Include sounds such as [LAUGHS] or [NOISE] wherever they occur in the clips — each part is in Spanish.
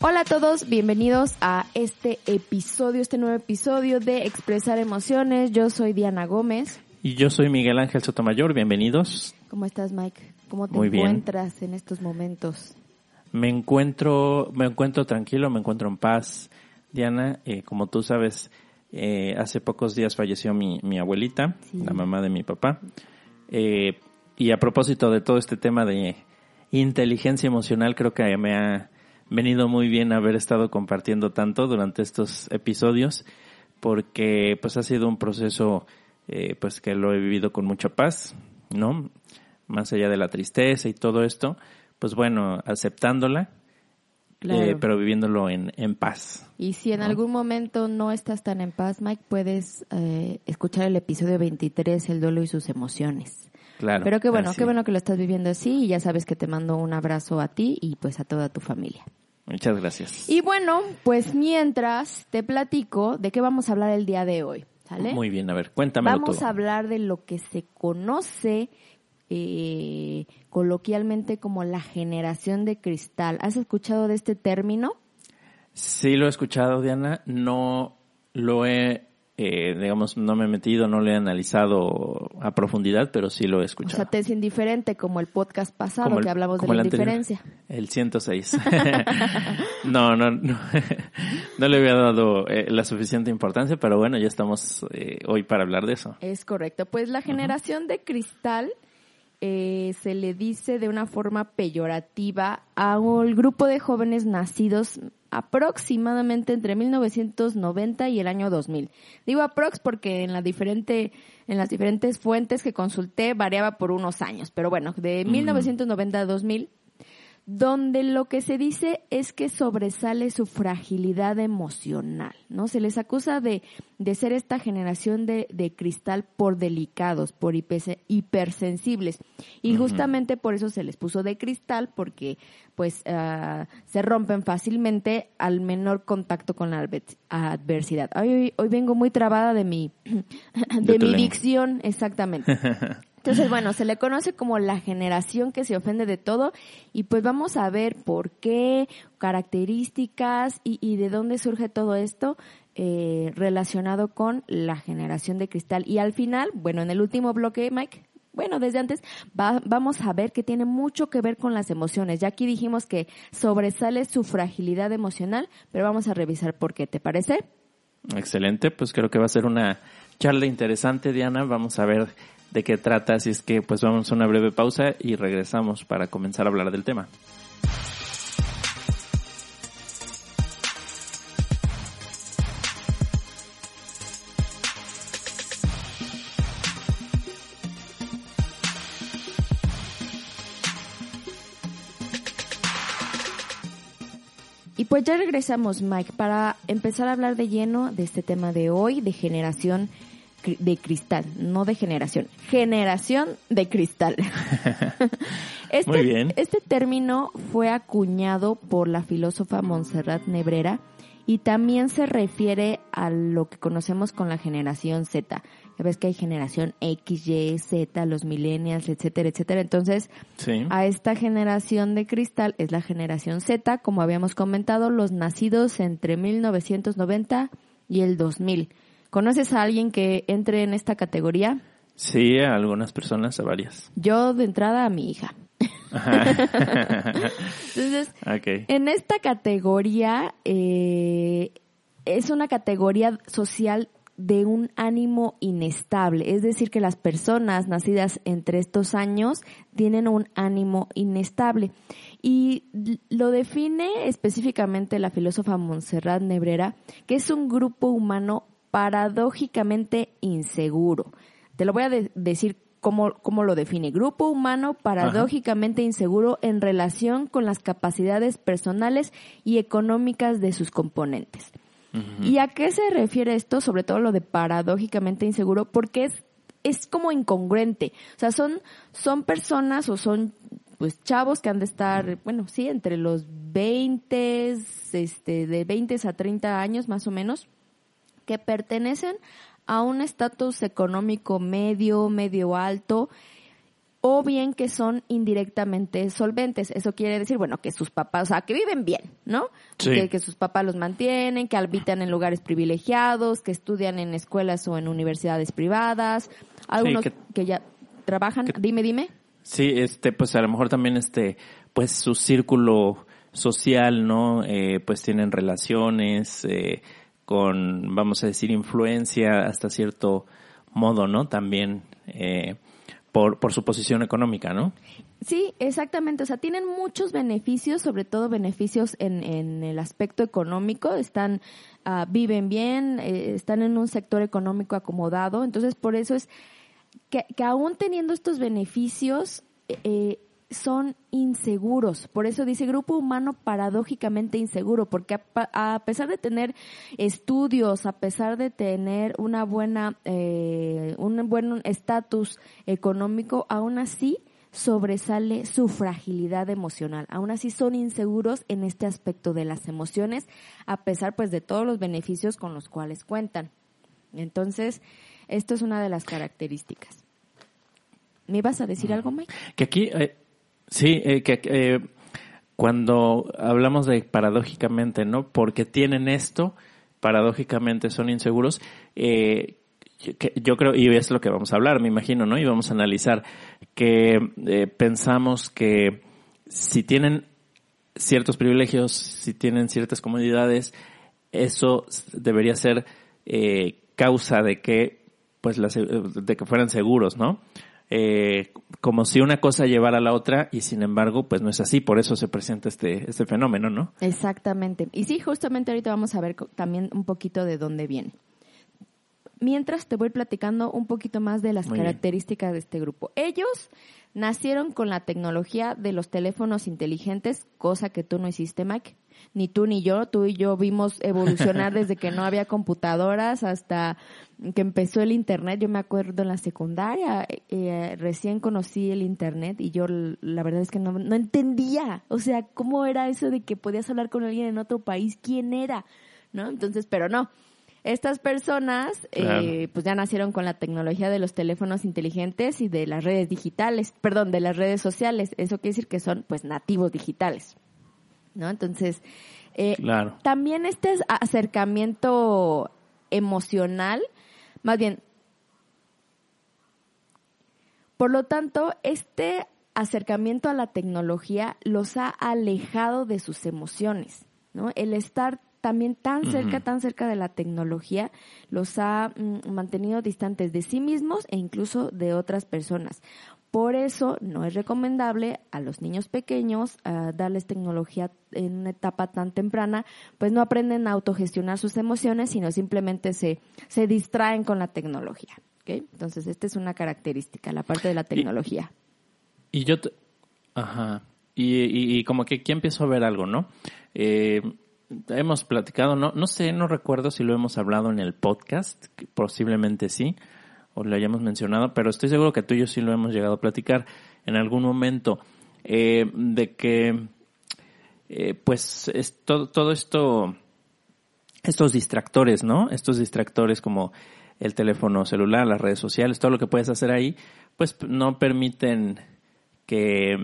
Hola a todos, bienvenidos a este episodio, este nuevo episodio de Expresar Emociones. Yo soy Diana Gómez. Y yo soy Miguel Ángel Sotomayor, bienvenidos. ¿Cómo estás, Mike? ¿Cómo te Muy bien. encuentras en estos momentos? Me encuentro, me encuentro tranquilo, me encuentro en paz. Diana, eh, como tú sabes, eh, hace pocos días falleció mi, mi abuelita, Sí. la mamá de mi papá. Eh, y a propósito de todo este tema de inteligencia emocional, creo que me ha venido muy bien haber estado compartiendo tanto durante estos episodios, porque pues ha sido un proceso eh, pues que lo he vivido con mucha paz, ¿no? Más allá de la tristeza y todo esto, pues bueno, aceptándola, Claro. eh, pero viviéndolo en, en paz. Y si en ¿no? algún momento no estás tan en paz, Mike, puedes eh, escuchar el episodio 23, El duelo y sus emociones. Claro. Pero qué bueno, así. qué bueno que lo estás viviendo así y ya sabes que te mando un abrazo a ti y pues a toda tu familia. Muchas gracias. Y bueno, pues mientras te platico de qué vamos a hablar el día de hoy, ¿sale? Muy bien, a ver, cuéntamelo Vamos todo. a hablar de lo que se conoce eh, coloquialmente como la generación de cristal. ¿Has escuchado de este término? Sí lo he escuchado, Diana. No lo he, eh, digamos, no me he metido, no lo he analizado a profundidad, pero sí lo he O escuchado. sea, te es indiferente como el podcast pasado el- que hablamos de la el anterior. indiferencia. El 106. [LAUGHS] no, no, no. [LAUGHS] No le había dado eh, la suficiente importancia, pero bueno, ya estamos eh, hoy para hablar de eso. Es correcto. Pues la generación de cristal eh, se le dice de una forma peyorativa a un grupo de jóvenes nacidos aproximadamente entre 1990 y el año 2000. Digo aprox porque en la diferente en las diferentes fuentes que consulté variaba por unos años, pero bueno, de 1990 a 2000 donde lo que se dice es que sobresale su fragilidad emocional, ¿no? Se les acusa de, de ser esta generación de, de cristal por delicados, por hiperse- hipersensibles. Y justamente por eso se les puso de cristal, porque pues ah, se rompen fácilmente al menor contacto con la adver- adversidad. Hoy, hoy, hoy vengo muy trabada de mi, [CLEARS THROAT] de, mi dicción, exactamente. [LAUGHS] Entonces, bueno, se le conoce como la generación que se ofende de todo y pues vamos a ver por qué, características y, de dónde surge todo esto eh, relacionado con la generación de cristal. Y al final, bueno, en el último bloque, Mike, bueno, desde antes, va- vamos a ver que tiene mucho que ver con las emociones. Ya aquí dijimos que sobresale su fragilidad emocional, pero vamos a revisar por qué, ¿te parece? Excelente, pues creo que va a ser una charla interesante, Diana. Vamos a ver de qué trata, así es que pues vamos a una breve pausa y regresamos para comenzar a hablar del tema. Y pues ya regresamos, Mike, para empezar a hablar de lleno de este tema de hoy, de generación de cristal, no de generación, generación de cristal. [LAUGHS] este, Muy bien. Este término fue acuñado por la filósofa Montserrat Nebrera y también se refiere a lo que conocemos con la generación Z. Ya ves que hay generación X, Y, Z, los millennials, etcétera, etcétera. Entonces, Sí. a esta generación de cristal es la generación Z, como habíamos comentado, los nacidos entre 1990 y el 2000. ¿Conoces a alguien que entre en esta categoría? Sí, a algunas personas, a varias. Yo de entrada a mi hija. [LAUGHS] Entonces, en esta categoría eh, es una categoría social de un ánimo inestable, es decir, que las personas nacidas entre estos años tienen un ánimo inestable. Y lo define específicamente la filósofa Montserrat Nebrera, que es un grupo humano paradójicamente inseguro. Te lo voy a de- decir ¿cómo, cómo lo define? Grupo humano paradójicamente inseguro en relación con las capacidades personales y económicas de sus componentes. ¿Y a qué se refiere esto? Sobre todo lo de paradójicamente inseguro, porque es, es como incongruente. O sea, son, son personas o son pues chavos que han de estar, bueno, sí, entre los 20, este, de 20 a 30 años más o menos, que pertenecen a un estatus económico medio, medio alto, o bien que son indirectamente solventes. Eso quiere decir, bueno, que sus papás, o sea, que viven bien, ¿no? Que, sus papás los mantienen, que habitan en lugares privilegiados, que estudian en escuelas o en universidades privadas, algunos que, ya trabajan. dime, dime. Sí, este, pues a lo mejor también este, pues su círculo social, ¿no? Eh, pues tienen relaciones eh, con, vamos a decir, influencia hasta cierto modo, ¿no? También eh, por, por su posición económica, ¿no? Sí, exactamente. O sea, tienen muchos beneficios, sobre todo beneficios en, en el aspecto económico. Están, uh, viven bien, eh, están en un sector económico acomodado. Entonces, por eso es que, que aún teniendo estos beneficios, eh, son inseguros. Por eso dice grupo humano paradójicamente inseguro, porque a, pesar de tener estudios, a pesar de tener una buena, eh, un buen estatus económico, aún así sobresale su fragilidad emocional. Aún así son inseguros en este aspecto de las emociones, a pesar pues de todos los beneficios con los cuales cuentan. Entonces, esto es una de las características. ¿Me ibas a decir algo, Mike? Que aquí, eh, sí, eh, que eh, cuando hablamos de paradójicamente, ¿no? Porque tienen esto, paradójicamente son inseguros. yo creo, y es lo que vamos a hablar, me imagino, ¿no? Y vamos a analizar que pensamos que si tienen ciertos privilegios, si tienen ciertas comodidades, eso debería ser causa de que, pues, de que fueran seguros, ¿no? Eh, como si una cosa llevara a la otra y sin embargo pues no es así, por eso se presenta este, este fenómeno, ¿no? Exactamente. Y sí, justamente ahorita vamos a ver también un poquito de dónde viene. Mientras te voy platicando un poquito más de las características de este grupo. Ellos nacieron con la tecnología de los teléfonos inteligentes, cosa que tú no hiciste, Mike ni tú ni yo, tú y yo vimos evolucionar [LAUGHS] desde que no había computadoras hasta que empezó el Internet. Yo me acuerdo en la secundaria, eh, recién conocí el Internet y yo la verdad es que no, no entendía, o sea, cómo era eso de que podías hablar con alguien en otro país, quién era, ¿no? Entonces, pero no. Estas personas, eh, pues ya nacieron con la tecnología de los teléfonos inteligentes y de las redes digitales, perdón, de las redes sociales. Eso quiere decir que son, pues, nativos digitales. ¿No? Entonces, eh, también este acercamiento emocional, más bien, por lo tanto, este acercamiento a la tecnología los ha alejado de sus emociones, ¿no? El estar también tan cerca, tan cerca de la tecnología, los ha mm, mantenido distantes de sí mismos e incluso de otras personas. Por eso no es recomendable a los niños pequeños darles tecnología en una etapa tan temprana, pues no aprenden a autogestionar sus emociones, sino simplemente se, se distraen con la tecnología. Entonces, esta es una característica, la parte de la tecnología. Y, yo, ajá, y, y, como que aquí empiezo a ver algo, ¿no? Eh, hemos platicado, no, no sé, no recuerdo si lo hemos hablado en el podcast, posiblemente sí, o lo hayamos mencionado, pero estoy seguro que tú y yo sí lo hemos llegado a platicar en algún momento, eh, de que, eh, pues, es todo, todo esto, estos distractores, ¿no? Estos distractores como el teléfono celular, las redes sociales, todo lo que puedes hacer ahí, pues no permiten que,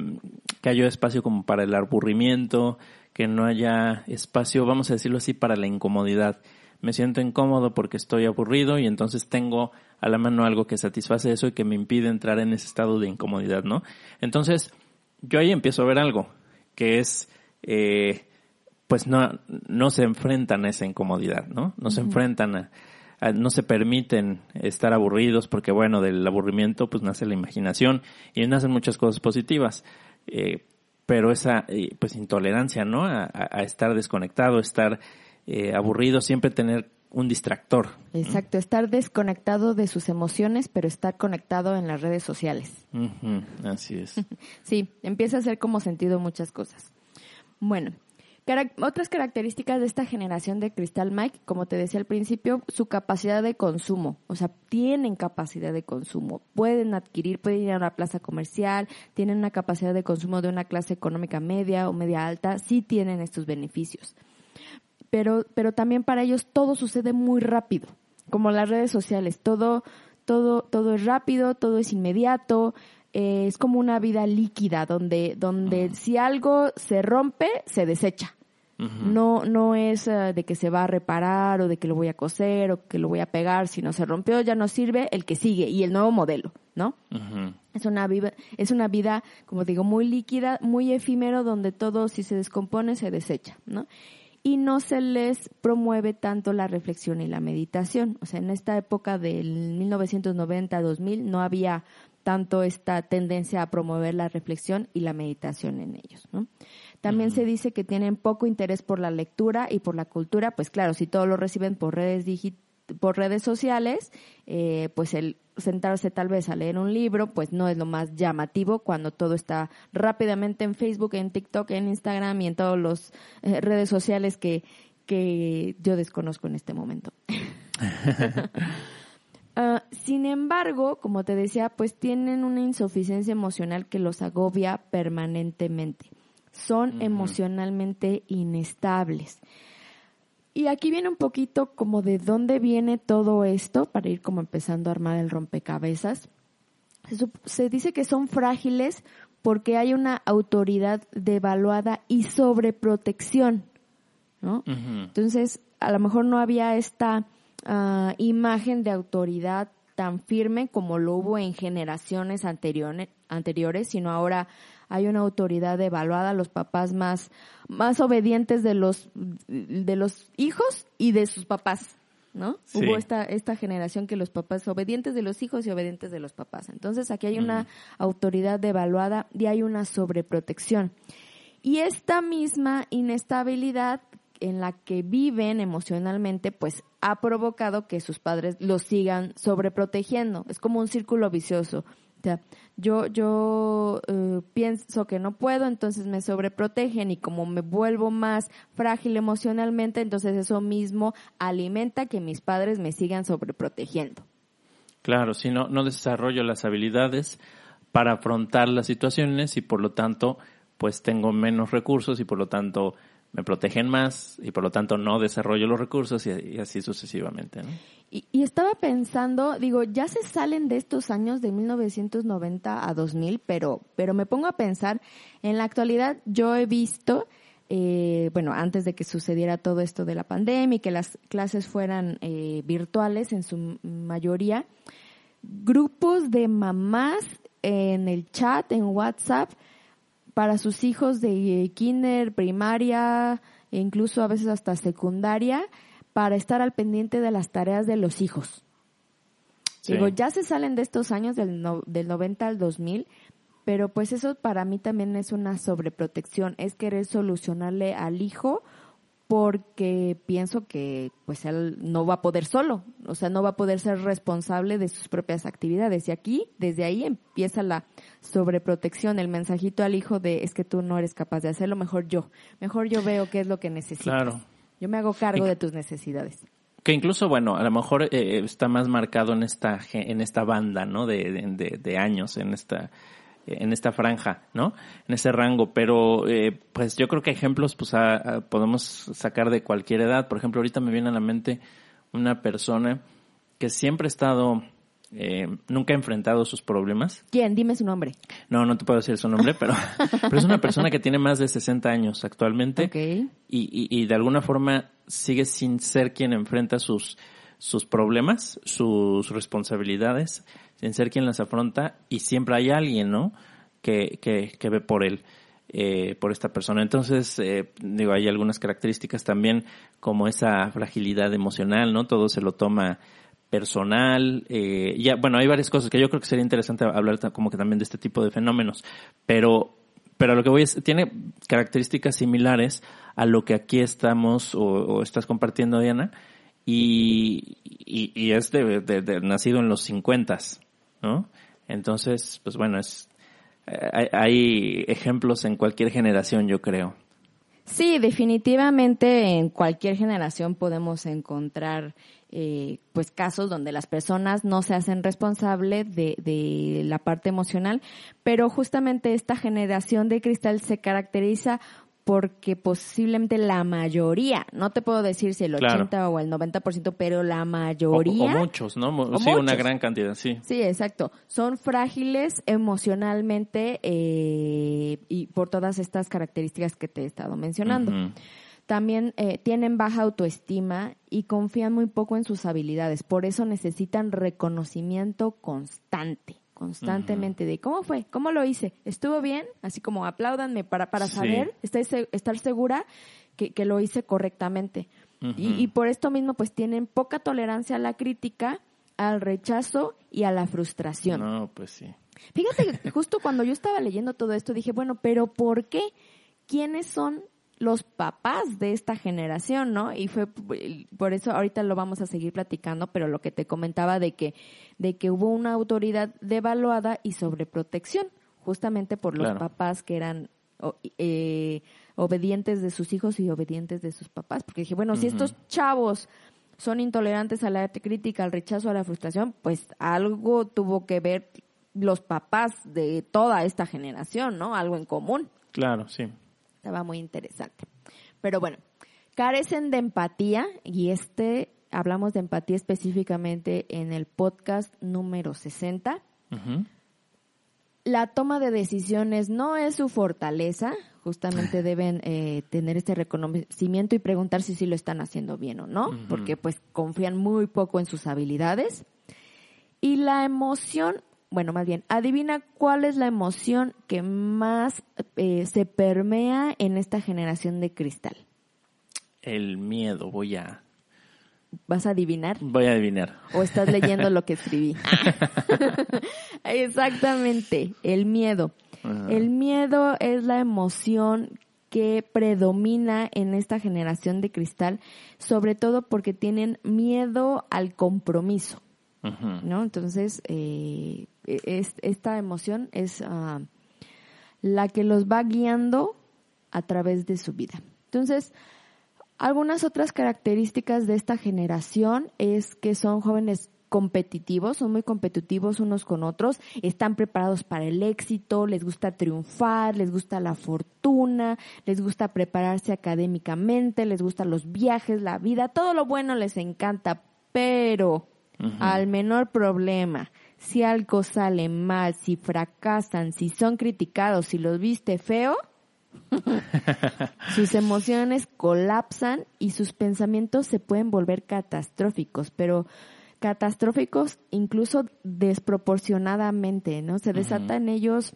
que haya espacio como para el aburrimiento, que no haya espacio, vamos a decirlo así, para la incomodidad. Me siento incómodo porque estoy aburrido y entonces tengo a la mano algo que satisface eso y que me impide entrar en ese estado de incomodidad, ¿no? Entonces, yo ahí empiezo a ver algo, que es, eh, pues no, no se enfrentan a esa incomodidad, ¿no? No se enfrentan a, no se permiten estar aburridos porque, bueno, del aburrimiento pues nace la imaginación y nacen muchas cosas positivas. Eh, pero esa, eh, pues, intolerancia, ¿no? A, a, estar desconectado, estar aburrido, siempre tener un distractor. Exacto, estar desconectado de sus emociones, pero estar conectado en las redes sociales. Así es. [LAUGHS] Sí, empieza a hacer como sentido muchas cosas. Bueno, otras características de esta generación de Crystal Mike, como te decía al principio, su capacidad de consumo. O sea, tienen capacidad de consumo. Pueden adquirir, pueden ir a una plaza comercial, tienen una capacidad de consumo de una clase económica media o media alta, sí tienen estos beneficios. Pero, pero también para ellos todo sucede muy rápido, como las redes sociales. Todo, todo, todo es rápido, todo es inmediato, eh, es como una vida líquida donde, donde si algo se rompe, se desecha. No, no es eh, de que se va a reparar o de que lo voy a coser o que lo voy a pegar, sino se rompió, ya no sirve, el que sigue y el nuevo modelo, ¿no? Es una vida, es una vida, como digo, muy líquida, muy efímero, donde todo si se descompone se desecha, ¿no? Y no se les promueve tanto la reflexión y la meditación. O sea, en esta época del 1990-2000 no había tanto esta tendencia a promover la reflexión y la meditación en ellos, ¿no? También se dice que tienen poco interés por la lectura y por la cultura, pues claro, si todo lo reciben por redes digitales, por redes sociales, eh, pues el sentarse tal vez a leer un libro, pues no es lo más llamativo cuando todo está rápidamente en Facebook, en TikTok, en Instagram y en todas las redes sociales que, que yo desconozco en este momento. [LAUGHS] Ah, sin embargo, como te decía, pues tienen una insuficiencia emocional que los agobia permanentemente. Son emocionalmente inestables. Y aquí viene un poquito como de dónde viene todo esto para ir como empezando a armar el rompecabezas. Se, dice que son frágiles porque hay una autoridad devaluada y sobreprotección, ¿no? Entonces, a lo mejor no había esta ah, imagen de autoridad tan firme como lo hubo en generaciones anteriores, anteriores, sino ahora hay una autoridad evaluada, los papás más, más obedientes de los, de los hijos y de sus papás, ¿no? Sí. Hubo esta, esta generación que los papás obedientes de los hijos y obedientes de los papás. Entonces aquí hay una autoridad devaluada y hay una sobreprotección. Y esta misma inestabilidad en la que viven emocionalmente, pues ha provocado que sus padres los sigan sobreprotegiendo. Es como un círculo vicioso. Yo, yo eh, pienso que no puedo, entonces me sobreprotegen y como me vuelvo más frágil emocionalmente, entonces eso mismo alimenta que mis padres me sigan sobreprotegiendo. Claro, si no, no desarrollo las habilidades para afrontar las situaciones y por lo tanto, pues tengo menos recursos y por lo tanto me protegen más y por lo tanto no desarrollo los recursos y, así sucesivamente. ¿no? Y, y estaba pensando, digo, ya se salen de estos años de 1990 a 2000, pero, pero me pongo a pensar, en la actualidad yo he visto, eh, bueno, antes de que sucediera todo esto de la pandemia y que las clases fueran eh, virtuales en su mayoría, grupos de mamás en el chat, en WhatsApp, para sus hijos de eh, kinder, primaria, e incluso a veces hasta secundaria, para estar al pendiente de las tareas de los hijos. Sí. Digo, ya se salen de estos años del, no- del 90 al 2000, pero pues eso para mí también es una sobreprotección, es querer solucionarle al hijo porque pienso que pues él no va a poder solo, o sea, no va a poder ser responsable de sus propias actividades. Y aquí, desde ahí empieza la sobreprotección, el mensajito al hijo de es que tú no eres capaz de hacerlo, mejor yo, mejor yo veo qué es lo que necesitas. Claro. Yo me hago cargo de tus necesidades. Que incluso, bueno, a lo mejor eh, está más marcado en esta, en esta banda, ¿no? De- de años, en esta, en esta franja, ¿no? En ese rango. Pero, eh, pues yo creo que ejemplos, pues a- a- podemos sacar de cualquier edad. Por ejemplo, ahorita me viene a la mente una persona que siempre ha estado, eh, nunca ha enfrentado sus problemas. ¿Quién? Dime su nombre. No, no te puedo decir su nombre, pero, [LAUGHS] pero es una persona que tiene más de 60 años actualmente Ok. y, y, y de alguna forma sigue sin ser quien enfrenta sus, sus problemas, sus responsabilidades, sin ser quien las afronta y siempre hay alguien, ¿no? Que, que, que ve por él, eh, por esta persona. Entonces, eh, digo, hay algunas características también como esa fragilidad emocional, ¿no? Todo se lo toma personal, eh, ya, bueno, hay varias cosas que yo creo que sería interesante hablar como que también de este tipo de fenómenos, pero pero lo que voy es, tiene características similares a lo que aquí estamos o, estás compartiendo, Diana, y, y, y es de- nacido en los 50, ¿no? Entonces, pues bueno, es, eh, hay, ejemplos en cualquier generación, yo creo. Sí, definitivamente en cualquier generación podemos encontrar eh, pues casos donde las personas no se hacen responsable de, de la parte emocional, pero justamente esta generación de cristal se caracteriza porque posiblemente la mayoría, no te puedo decir si el Claro. 80 o el 90%, pero la mayoría o muchos, ¿no? O sí, una gran cantidad, sí. Sí, exacto. Son frágiles emocionalmente eh, y por todas estas características que te he estado mencionando. También eh, tienen baja autoestima y confían muy poco en sus habilidades. Por eso necesitan reconocimiento constante, constantemente de cómo fue, cómo lo hice, estuvo bien, así como apláudanme para, para Sí. saber, estar, estar segura que, que lo hice correctamente. Y, y por esto mismo pues tienen poca tolerancia a la crítica, al rechazo y a la frustración. No, pues sí. Fíjate que justo cuando yo estaba leyendo todo esto dije, bueno, pero ¿por qué? ¿Quiénes son los papás de esta generación, no? Y fue por eso ahorita lo vamos a seguir platicando, pero lo que te comentaba de que de que hubo una autoridad devaluada y sobreprotección, justamente por los Claro. papás que eran eh, obedientes de sus hijos y obedientes de sus papás, porque dije, bueno, si estos chavos son intolerantes a la crítica, al rechazo, a la frustración, pues algo tuvo que ver los papás de toda esta generación, ¿no? Algo en común. Claro, sí. Estaba muy interesante. Pero bueno, carecen de empatía y este, hablamos de empatía específicamente en el podcast número 60. Ujú. La toma de decisiones no es su fortaleza, justamente deben eh, tener este reconocimiento y preguntar si sí lo están haciendo bien o no, porque pues confían muy poco en sus habilidades. Y la emoción, bueno, más bien, adivina cuál es la emoción que más eh, se permea en esta generación de cristal. El miedo, voy a, ¿Vas a adivinar? voy a adivinar. ¿O estás leyendo lo que escribí? [LAUGHS] [LAUGHS] Exactamente, el miedo. Ajá. El miedo es la emoción que predomina en esta generación de cristal, sobre todo porque tienen miedo al compromiso. ¿no? Entonces, eh, es- esta emoción es ah, la que los va guiando a través de su vida. Entonces, algunas otras características de esta generación es que son jóvenes competitivos, son muy competitivos unos con otros, están preparados para el éxito, les gusta triunfar, les gusta la fortuna, les gusta prepararse académicamente, les gustan los viajes, la vida, todo lo bueno les encanta, pero al menor problema, si algo sale mal, si fracasan, si son criticados, si los viste feo, [LAUGHS] sus emociones colapsan y sus pensamientos se pueden volver catastróficos, pero catastróficos incluso desproporcionadamente, ¿no? Se desata en ellos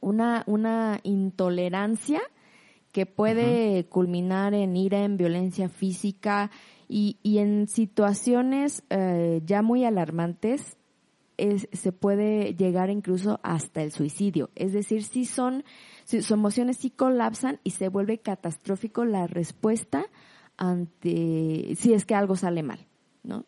una, una intolerancia que puede culminar en ira, en violencia física y, y en situaciones eh, ya muy alarmantes es- se puede llegar incluso hasta el suicidio. Es decir, si son, si sus emociones sí colapsan y se vuelve catastrófico la respuesta ante si es que algo sale mal, ¿no?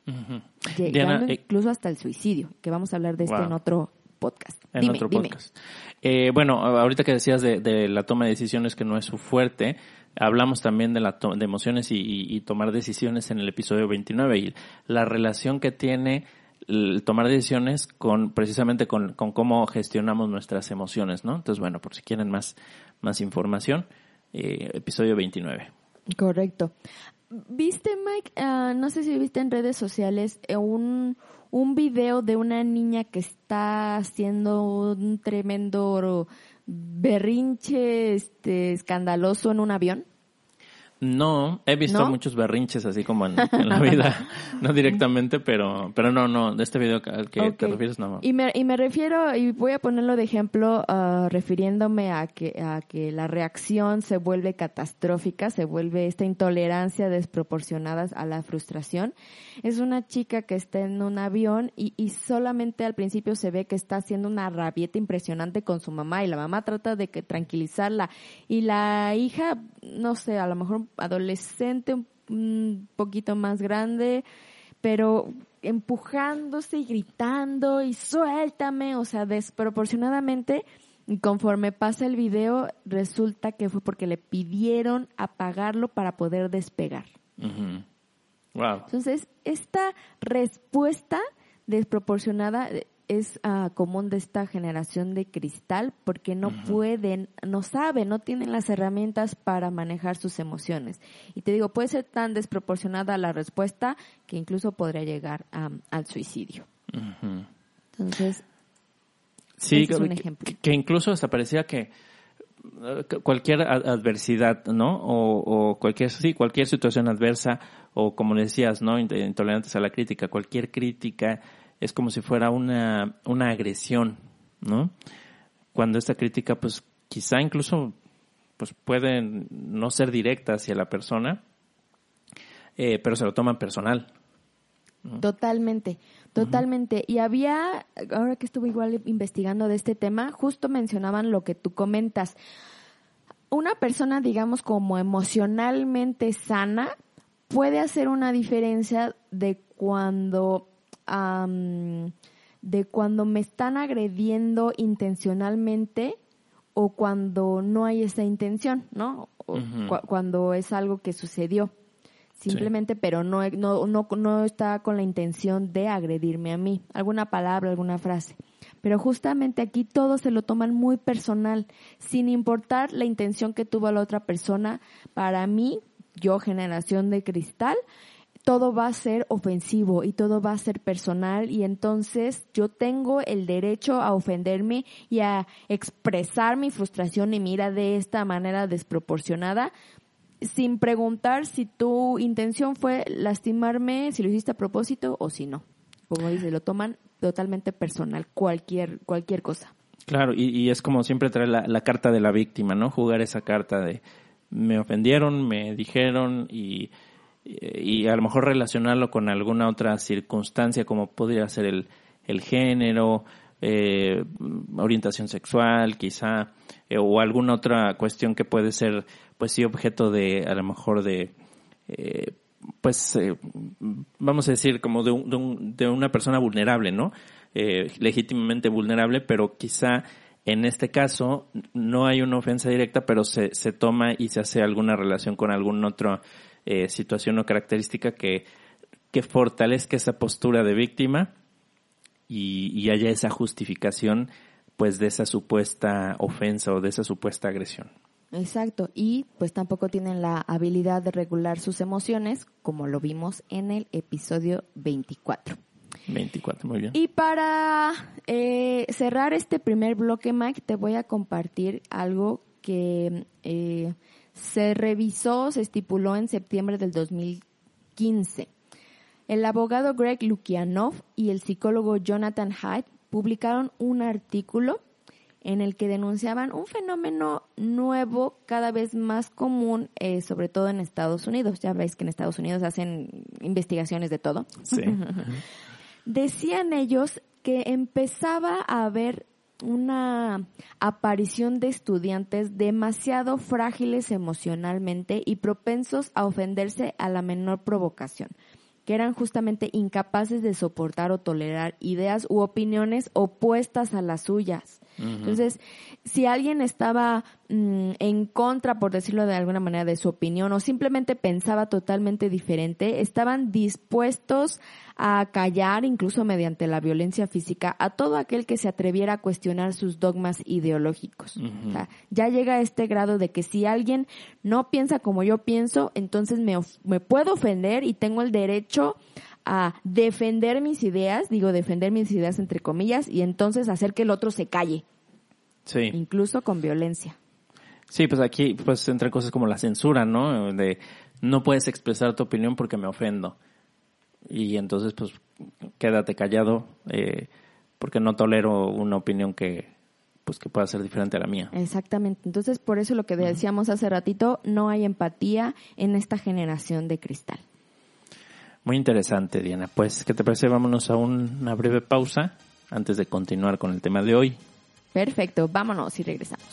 Llegando Diana, eh, incluso hasta el suicidio, que vamos a hablar de esto Wow. en otro podcast. en dime, otro dime. podcast. Eh, bueno, ahorita que decías de, de la toma de decisiones que no es su fuerte, hablamos también de la to- de emociones y, y- y tomar decisiones en el episodio 29 y la relación que tiene el tomar decisiones con precisamente con, con cómo gestionamos nuestras emociones, ¿no? Entonces, bueno, por si quieren más más información, eh, episodio 29. Correcto. ¿Viste, Mike? Ah, no sé si viste en redes sociales eh, un, un video de una niña que está haciendo un tremendo berrinche este, escandaloso en un avión. No, he visto ¿No? muchos berrinches así como en, en la vida, [LAUGHS] no directamente, pero pero no, no, de este video al que te refieres no. Y me, y me refiero, y voy a ponerlo de ejemplo, ah, refiriéndome a que, a que la reacción se vuelve catastrófica, se vuelve esta intolerancia desproporcionada a la frustración. Es una chica que está en un avión y, y solamente al principio se ve que está haciendo una rabieta impresionante con su mamá y la mamá trata de que tranquilizarla y la hija, no sé, a lo mejor adolescente, un poquito más grande, pero empujándose y gritando y suéltame, o sea, desproporcionadamente. Y conforme pasa el video, resulta que fue porque le pidieron apagarlo para poder despegar. Wow. Entonces, esta respuesta desproporcionada es ah, común de esta generación de cristal porque no pueden, no saben, no tienen las herramientas para manejar sus emociones. Y te digo, puede ser tan desproporcionada la respuesta que incluso podría llegar al suicidio. Entonces, sí, es un ejemplo. Que, incluso hasta parecía que cualquier adversidad, ¿no? O, o, cualquier, sí, cualquier situación adversa, o como decías, ¿no? Intolerantes a la crítica, cualquier crítica es como si fuera una, una agresión, ¿no? Cuando esta crítica, pues quizá incluso pues puede no ser directa hacia la persona, eh, pero se lo toman personal. Totalmente, totalmente. Y había, ahora que estuve igual investigando de este tema, justo mencionaban lo que tú comentas. Una persona, digamos, como emocionalmente sana, puede hacer una diferencia de cuando de cuando me están agrediendo intencionalmente o cuando no hay esa intención, ¿no? cuando es algo que sucedió. Simplemente, pero no, no, no, no está con la intención de agredirme a mí. Alguna palabra, alguna frase. Pero justamente aquí todo se lo toman muy personal, sin importar la intención que tuvo la otra persona. Para mí, yo, generación de cristal, todo va a ser ofensivo y todo va a ser personal y entonces yo tengo el derecho a ofenderme y a expresar mi frustración y mira de esta manera desproporcionada sin preguntar si tu intención fue lastimarme, si lo hiciste a propósito o si no. Como dice, lo toman totalmente personal, cualquier, cualquier cosa. Claro, y, es como siempre traer la, la carta de la víctima, ¿no? Jugar esa carta de me ofendieron, me dijeron y y a lo mejor relacionarlo con alguna otra circunstancia como podría ser el, el género, eh, orientación sexual quizá, eh, o alguna otra cuestión que puede ser pues sí objeto de a lo mejor de eh, pues vamos a decir como de, un, de, una persona vulnerable, ¿no? legítimamente vulnerable, pero quizá en este caso no hay una ofensa directa, pero se, se toma y se hace alguna relación con algún otro eh, situación o característica que, que fortalezca esa postura de víctima y, haya esa justificación pues de esa supuesta ofensa o de esa supuesta agresión. Exacto, y pues tampoco tienen la habilidad de regular sus emociones, como lo vimos en el episodio 24. 24, muy bien. Y para eh, cerrar este primer bloque, Mike, te voy a compartir algo que eh, se revisó, se estipuló en septiembre del 2015. El abogado Greg Lukianov y el psicólogo Jonathan Haidt publicaron un artículo en el que denunciaban un fenómeno nuevo, cada vez más común, eh, sobre todo en Estados Unidos. Ya veis que en Estados Unidos hacen investigaciones de todo. [LAUGHS] Decían ellos que empezaba a haber una aparición de estudiantes demasiado frágiles emocionalmente y propensos a ofenderse a la menor provocación, que eran justamente incapaces de soportar o tolerar ideas u opiniones opuestas a las suyas. Entonces, si alguien estaba mm, en contra, por decirlo de alguna manera, de su opinión o simplemente pensaba totalmente diferente, estaban dispuestos a callar, incluso mediante la violencia física, a todo aquel que se atreviera a cuestionar sus dogmas ideológicos. ya llega a este grado de que si alguien no piensa como yo pienso, entonces me, me puedo ofender y tengo el derecho a defender mis ideas, digo defender mis ideas entre comillas, y entonces hacer que el otro se calle. Sí. Incluso con violencia. Sí, pues aquí pues entre cosas como la censura, ¿no? De no puedes expresar tu opinión porque me ofendo. Y entonces pues quédate callado eh, porque no tolero una opinión que pues que pueda ser diferente a la mía. Exactamente. Entonces por eso lo que decíamos hace ratito, no hay empatía en esta generación de cristal. Muy interesante, Diana. Pues, ¿qué te parece? Vámonos a una breve pausa antes de continuar con el tema de hoy. Perfecto, vámonos y regresamos.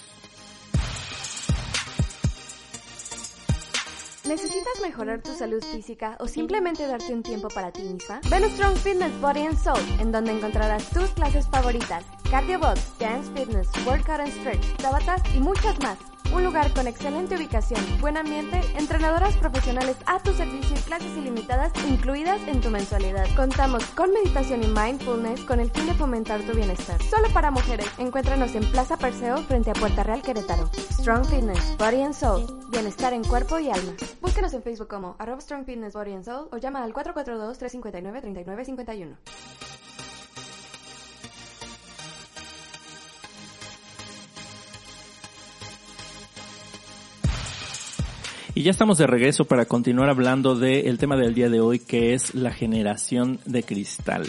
¿Necesitas mejorar tu salud física o simplemente darte un tiempo para ti misma? Ven a Strong Fitness Body and Soul, en donde encontrarás tus clases favoritas, cardio box, dance fitness, workout and stretch, tabatas y muchas más. Un lugar con excelente ubicación, buen ambiente, entrenadoras profesionales a tu servicio y clases ilimitadas incluidas en tu mensualidad. Contamos con meditación y mindfulness con el fin de fomentar tu bienestar. Solo para mujeres. Encuéntranos en Plaza Perseo frente a Puerta Real Querétaro. Strong Fitness, Body and Soul. Bienestar en cuerpo y alma. Búsquenos en Facebook como arroba Strong Fitness Body and Soul o llama al 442-359-3951. Y ya estamos de regreso para continuar hablando del tema del día de hoy, que es la generación de cristal.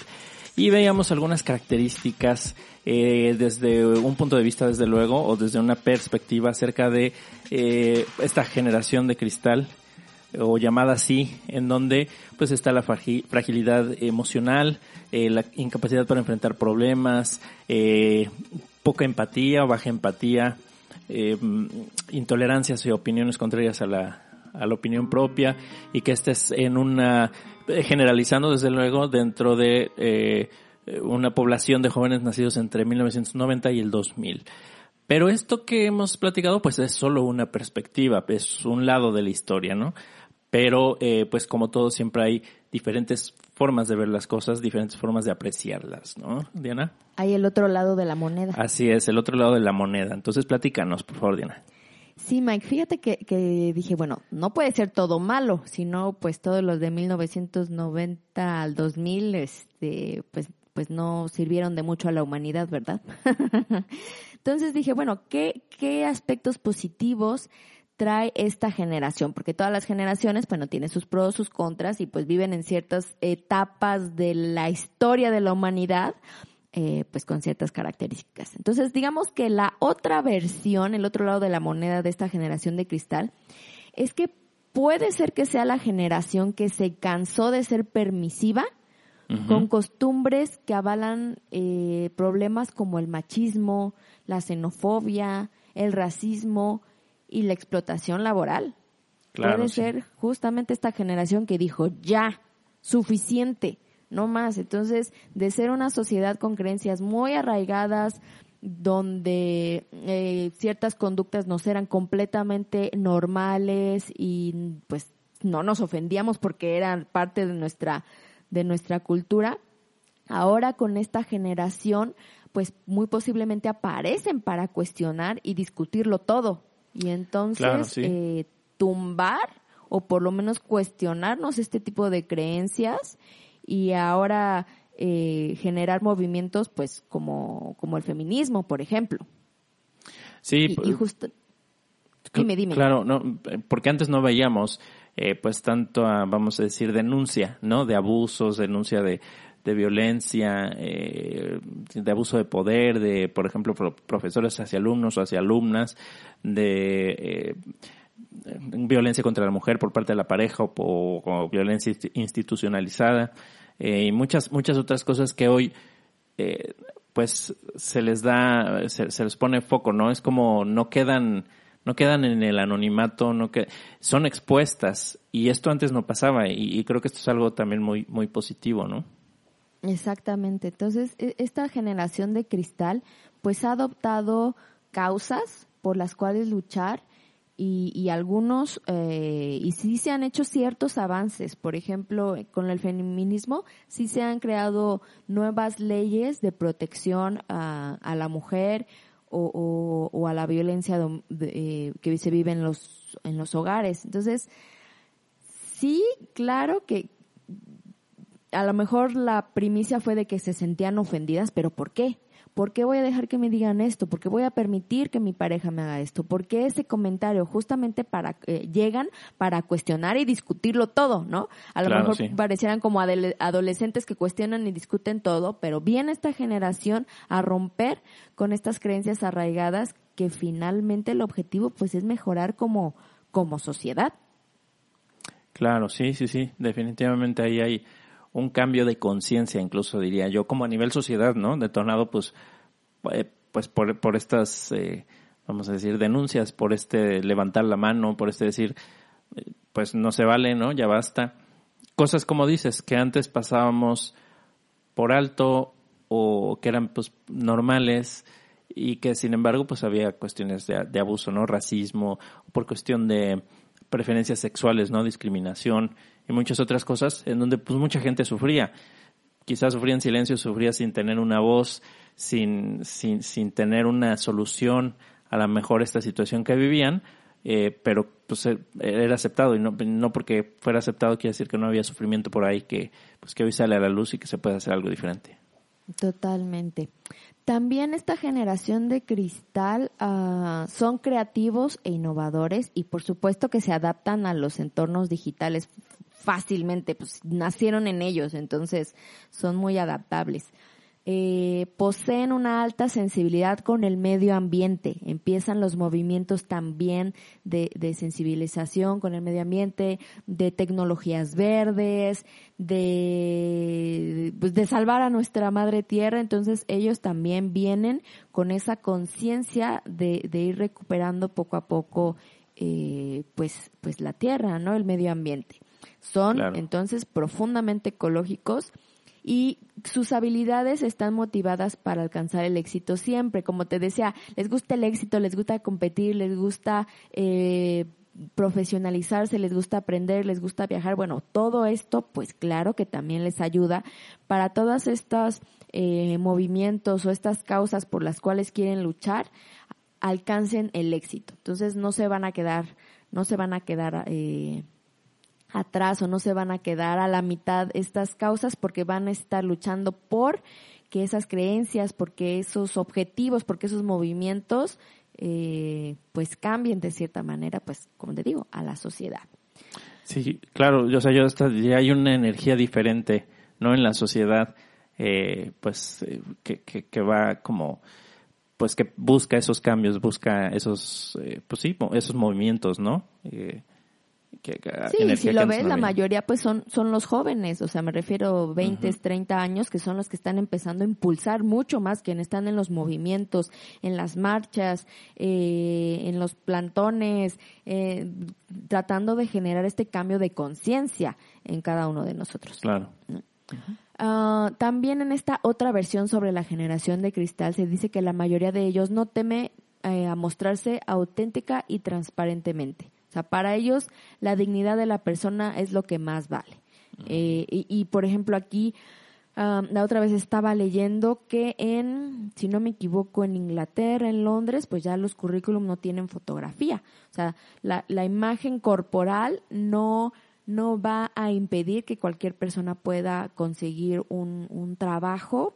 Y veíamos algunas características eh, desde un punto de vista, desde luego, o desde una perspectiva acerca de eh, esta generación de cristal, o llamada así, en donde pues está la fragilidad emocional, eh, la incapacidad para enfrentar problemas, eh, poca empatía o baja empatía, eh, intolerancias y opiniones contrarias a la, a la opinión propia y que estés en una, eh, generalizando desde luego dentro de eh, una población de jóvenes nacidos entre 1990 y el 2000. Pero esto que hemos platicado pues es solo una perspectiva, es un lado de la historia, ¿no? Pero eh, pues como todo siempre hay diferentes formas de ver las cosas, diferentes formas de apreciarlas, ¿no, Diana? Hay el otro lado de la moneda. Así es, el otro lado de la moneda. Entonces platícanos, por favor, Diana. Sí, Mike, fíjate que, que dije, bueno, no puede ser todo malo, sino pues todos los de 1990 al 2000, este, pues, pues no sirvieron de mucho a la humanidad, ¿verdad? [LAUGHS] Entonces dije, bueno, ¿qué, qué aspectos positivos trae esta generación? Porque todas las generaciones, bueno, tienen sus pros, sus contras y pues viven en ciertas etapas de la historia de la humanidad. Eh, pues con ciertas características. Entonces, digamos que la otra versión, el otro lado de la moneda de esta generación de cristal, es que puede ser que sea la generación que se cansó de ser permisiva con costumbres que avalan eh, problemas como el machismo, la xenofobia, el racismo y la explotación laboral. Claro, puede sí. ser justamente esta generación que dijo, ya, suficiente, no más. Entonces, de ser una sociedad con creencias muy arraigadas, donde eh, ciertas conductas nos eran completamente normales y pues no nos ofendíamos porque eran parte de nuestra de nuestra cultura. Ahora con esta generación, pues muy posiblemente aparecen para cuestionar y discutirlo todo. Y entonces Claro, sí. eh, tumbar o por lo menos cuestionarnos este tipo de creencias y ahora eh, generar movimientos pues como, como el feminismo, por ejemplo. Sí, Y, y justo... Dime, dime. Claro, no, porque antes no veíamos, eh, pues tanto, a, vamos a decir, denuncia, ¿no? De abusos, denuncia de, de violencia, eh, de abuso de poder, de, por ejemplo, pro- profesores hacia alumnos o hacia alumnas, de eh, violencia contra la mujer por parte de la pareja o, violencia insti- institucionalizada eh, y muchas muchas otras cosas que hoy pues se les da se, se les pone foco no es como no quedan no quedan en el anonimato no que son expuestas y esto antes no pasaba y, y creo que esto es algo también muy muy positivo no Exactamente. Entonces, e- esta generación de cristal, pues ha adoptado causas por las cuales luchar y, algunos, eh, y sí se han hecho ciertos avances. Por ejemplo, con el feminismo, sí se han creado nuevas leyes de protección a, la mujer o, a la violencia de- eh, que se vive en los, en los hogares. Entonces, sí, claro que a lo mejor la primicia fue de que se sentían ofendidas, pero ¿por qué? ¿Por qué voy a dejar que me digan esto? ¿Por qué voy a permitir que mi pareja me haga esto? ¿Por qué ese comentario? Justamente para eh, llegan para cuestionar y discutirlo todo, ¿no? A lo Claro, mejor sí. parecieran como adolescentes que cuestionan y discuten todo, pero viene esta generación a romper con estas creencias arraigadas que finalmente el objetivo pues es mejorar como como sociedad. Claro, sí, sí, sí, definitivamente ahí hay un cambio de conciencia, incluso diría yo, como a nivel sociedad, ¿no? Detonado, pues, eh, pues por, por estas, eh, vamos a decir, denuncias, por este levantar la mano, por este decir, eh, pues no se vale, ¿no? Ya basta. Cosas como dices, que antes pasábamos por alto o que eran pues normales y que sin embargo pues había cuestiones de, de abuso, ¿no? Racismo, por cuestión de preferencias sexuales, ¿no? Discriminación muchas otras cosas en donde pues mucha gente sufría. Quizás sufría en silencio, sufría sin tener una voz, sin, sin, sin tener una solución a la mejor esta situación que vivían, eh, pero pues eh, era aceptado y no, no porque fuera aceptado quiere decir que no había sufrimiento por ahí que pues que hoy sale a la luz y que se puede hacer algo diferente. Totalmente. También esta generación de cristal uh, son creativos e innovadores y por supuesto que se adaptan a los entornos digitales fácilmente, pues nacieron en ellos, entonces son muy adaptables eh, poseen una alta sensibilidad con el medio ambiente. Empiezan los movimientos también de, sensibilización con el medio ambiente, de tecnologías verdes, de, pues de salvar a nuestra madre tierra. Entonces ellos también vienen con esa conciencia de, de, ir recuperando poco a poco eh, pues, pues la tierra, ¿no? El medio ambiente. Son claro. entonces profundamente ecológicos y sus habilidades están motivadas para alcanzar el éxito siempre. Como te decía, les gusta el éxito, les gusta competir, les gusta eh, profesionalizarse, les gusta aprender, les gusta viajar. Bueno, todo esto, pues claro que también les ayuda para todos estos eh, movimientos o estas causas por las cuales quieren luchar, alcancen el éxito. Entonces no se van a quedar, no se van a quedar eh, atrás o no se van a quedar a la mitad estas causas porque van a estar luchando por que esas creencias, porque esos objetivos, porque esos movimientos, eh, pues cambien de cierta manera, pues como te digo, a la sociedad. Sí, claro, yo, o sea, yo ya hay una energía diferente, ¿no? En la sociedad, eh, pues, eh, que, que, va como, pues que busca esos cambios, busca esos, eh, pues sí, esos movimientos, ¿no? Eh, que, que sí, si lo ves, la mayoría pues son, son los jóvenes, o sea, me refiero 20, uh -huh. 30 años, que son los que están empezando a impulsar mucho más, quienes están en los movimientos, en las marchas, eh, en los plantones, eh, tratando de generar este cambio de conciencia en cada uno de nosotros. Claro. Uh -huh. Uh, también en esta otra versión sobre la generación de cristal se dice que la mayoría de ellos no teme eh, a mostrarse auténtica y transparentemente. O sea, para ellos la dignidad de la persona es lo que más vale. Uh -huh. eh, y, y, por ejemplo, aquí um, la otra vez estaba leyendo que en, si no me equivoco, en Inglaterra, en Londres, pues ya los currículum no tienen fotografía. O sea, la, la imagen corporal no no va a impedir que cualquier persona pueda conseguir un, un trabajo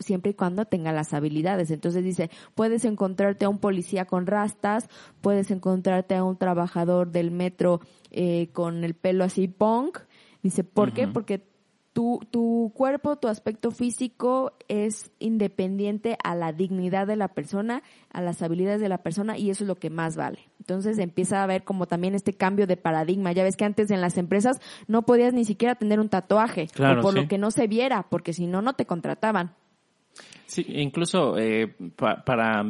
siempre y cuando tenga las habilidades. Entonces dice, puedes encontrarte a un policía con rastas, puedes encontrarte a un trabajador del metro eh, con el pelo así punk. Dice, ¿por uh -huh. qué? Porque tu, tu cuerpo, tu aspecto físico es independiente a la dignidad de la persona, a las habilidades de la persona y eso es lo que más vale. Entonces empieza a haber como también este cambio de paradigma. Ya ves que antes en las empresas no podías ni siquiera tener un tatuaje claro, por sí. lo que no se viera, porque si no, no te contrataban. Sí, incluso eh, pa para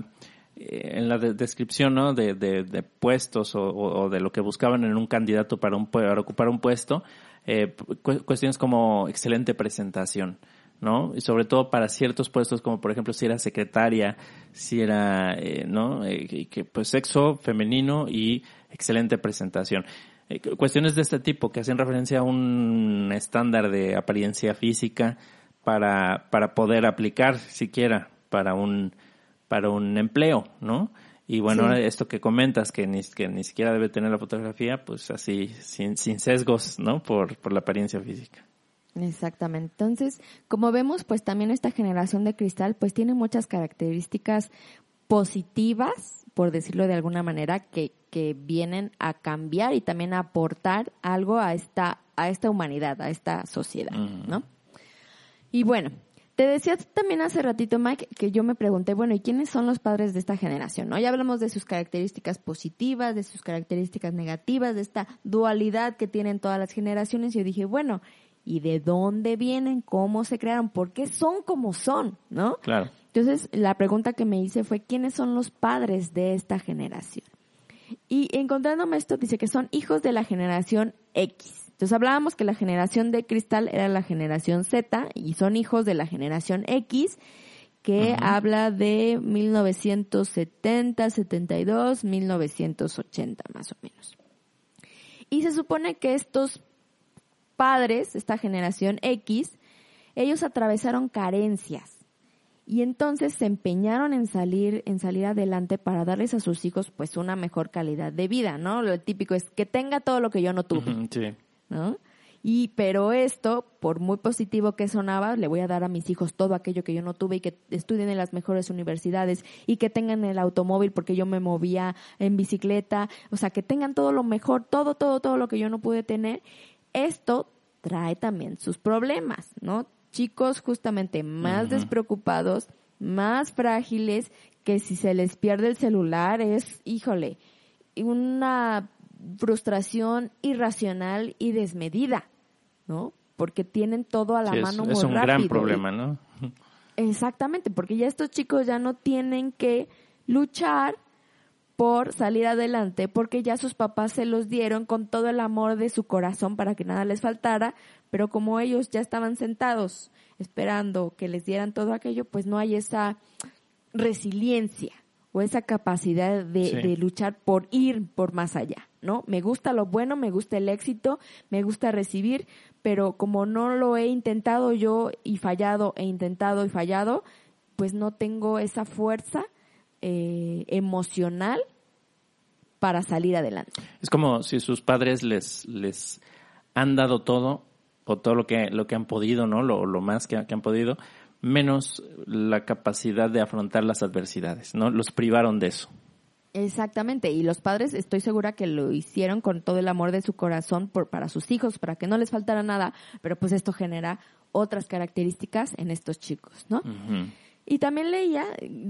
eh, en la de descripción ¿no? de, de, puestos o, de lo que buscaban en un candidato para, un, para ocupar un puesto, eh, cu cuestiones como excelente presentación, ¿no? Y sobre todo para ciertos puestos como por ejemplo si era secretaria, si era, eh, ¿no? Eh, que pues sexo femenino y excelente presentación. Cuestiones de este tipo que hacen referencia a un estándar de apariencia física para, para poder aplicar siquiera para un, para un empleo, ¿no? Y bueno, sí. esto que comentas, que ni, que ni siquiera debe tener la fotografía, pues así, sin, sin sesgos, ¿no? Por, por la apariencia física. Exactamente. Entonces, como vemos, pues también esta generación de cristal, pues tiene muchas características positivas, por decirlo de alguna manera, que, que vienen a cambiar y también a aportar algo a esta, a esta humanidad, a esta sociedad, uh -huh. ¿no? Y bueno, te decía también hace ratito, Mike, que yo me pregunté, bueno, ¿y quiénes son los padres de esta generación? ¿No? Ya hablamos de sus características positivas, de sus características negativas, de esta dualidad que tienen todas las generaciones. Y yo dije, bueno, ¿y de dónde vienen? ¿Cómo se crearon? ¿Por qué son como son? ¿No? Claro. Entonces, la pregunta que me hice fue, ¿quiénes son los padres de esta generación? Y encontrándome esto, dice que son hijos de la generación X. Entonces hablábamos que la generación de cristal era la generación Z y son hijos de la generación X que habla de 1970, 72, 1980 más o menos. Y se supone que estos padres, esta generación X, ellos atravesaron carencias y entonces se empeñaron en salir en salir adelante para darles a sus hijos pues una mejor calidad de vida, ¿no? Lo típico es que tenga todo lo que yo no tuve, Sí. ¿No? Y pero esto, por muy positivo que sonaba, le voy a dar a mis hijos todo aquello que yo no tuve y que estudien en las mejores universidades y que tengan el automóvil porque yo me movía en bicicleta, o sea, que tengan todo lo mejor, todo todo todo lo que yo no pude tener. Esto trae también sus problemas, ¿no? Chicos justamente más despreocupados, más frágiles, que si se les pierde el celular es, híjole, una frustración irracional y desmedida, ¿no? Porque tienen todo a la Sí, es, mano es muy un rápido. gran problema, ¿no? Exactamente, porque ya estos chicos ya no tienen que luchar por salir adelante, porque ya sus papás se los dieron con todo el amor de su corazón para que nada les faltara, pero como ellos ya estaban sentados esperando que les dieran todo aquello, pues no hay esa resiliencia o esa capacidad de, Sí. de luchar por ir por más allá, ¿no? Me gusta lo bueno, me gusta el éxito, me gusta recibir, pero como no lo he intentado yo y fallado e intentado y fallado, pues no tengo esa fuerza eh, emocional para salir adelante. Es como si sus padres les, les han dado todo, o todo lo que, lo que han podido, ¿no? Lo, lo más que, que han podido, menos la capacidad de afrontar las adversidades, ¿no? Los privaron de eso. Exactamente, y los padres estoy segura que lo hicieron con todo el amor de su corazón por, para sus hijos, para que no les faltara nada, pero pues esto genera otras características en estos chicos, ¿no? Y también leía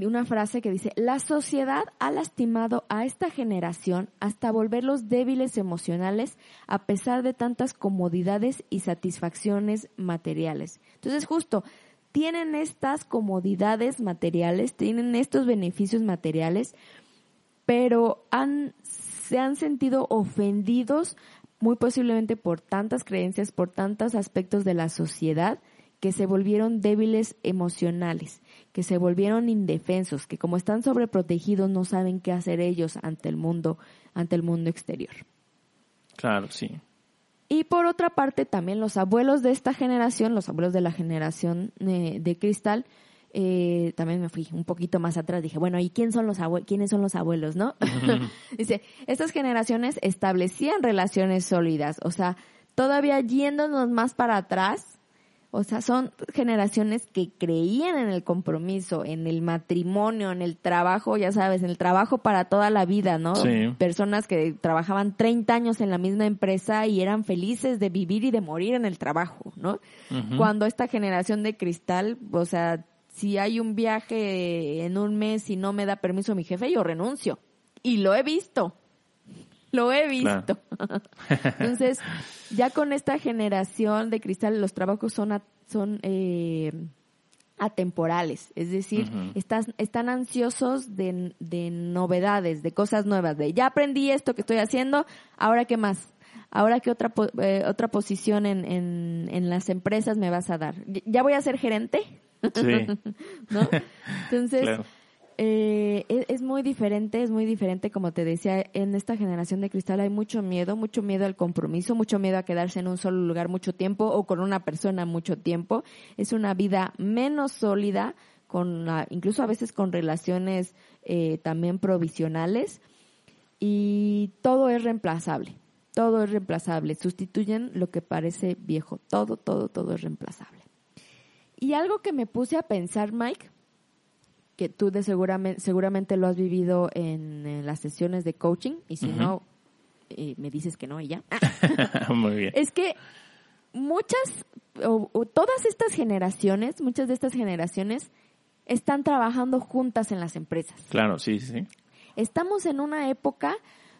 una frase que dice, la sociedad ha lastimado a esta generación hasta volverlos débiles emocionales a pesar de tantas comodidades y satisfacciones materiales. Entonces justo, tienen estas comodidades materiales, tienen estos beneficios materiales, pero han, se han sentido ofendidos muy posiblemente por tantas creencias, por tantos aspectos de la sociedad que se volvieron débiles emocionales, que se volvieron indefensos, que como están sobreprotegidos no saben qué hacer ellos ante el mundo, ante el mundo exterior. Claro, sí. Y por otra parte, también los abuelos de esta generación, los abuelos de la generación eh, de cristal, eh, también me fui un poquito más atrás, dije, bueno, ¿y quién son los abue- quiénes son los abuelos, no? [LAUGHS] Dice, estas generaciones establecían relaciones sólidas, o sea, todavía yéndonos más para atrás, o sea, son generaciones que creían en el compromiso, en el matrimonio, en el trabajo, ya sabes, en el trabajo para toda la vida, ¿no? Sí. Personas que trabajaban 30 años en la misma empresa y eran felices de vivir y de morir en el trabajo, ¿no? Cuando esta generación de cristal, o sea, si hay un viaje en un mes y no me da permiso mi jefe, yo renuncio. Y lo he visto. Lo he visto. [LAUGHS] Entonces, ya con esta generación de cristal, los trabajos son, a- son eh, atemporales. Es decir, estás- están ansiosos de, de novedades, de cosas nuevas. De ya aprendí esto que estoy haciendo, ahora qué más. Ahora qué otra, eh, otra posición en, en, en las empresas me vas a dar. ¿Ya voy a ser gerente? Sí. [LAUGHS] ¿no? Entonces, Claro. eh, es, es muy diferente, es muy diferente, como te decía, en esta generación de cristal hay mucho miedo, mucho miedo al compromiso, mucho miedo a quedarse en un solo lugar mucho tiempo o con una persona mucho tiempo. Es una vida menos sólida, con la- incluso a veces con relaciones eh, también provisionales y todo es reemplazable. Todo es reemplazable. Sustituyen lo que parece viejo. Todo, todo, todo es reemplazable. Y algo que me puse a pensar, Mike, que tú de seguramente, seguramente lo has vivido en, las sesiones de coaching, y si no, eh, me dices que no y ya. [LAUGHS] Muy bien. es que muchas, o, o todas estas generaciones, muchas de estas generaciones están trabajando juntas en las empresas. Claro, sí, sí. Estamos en una época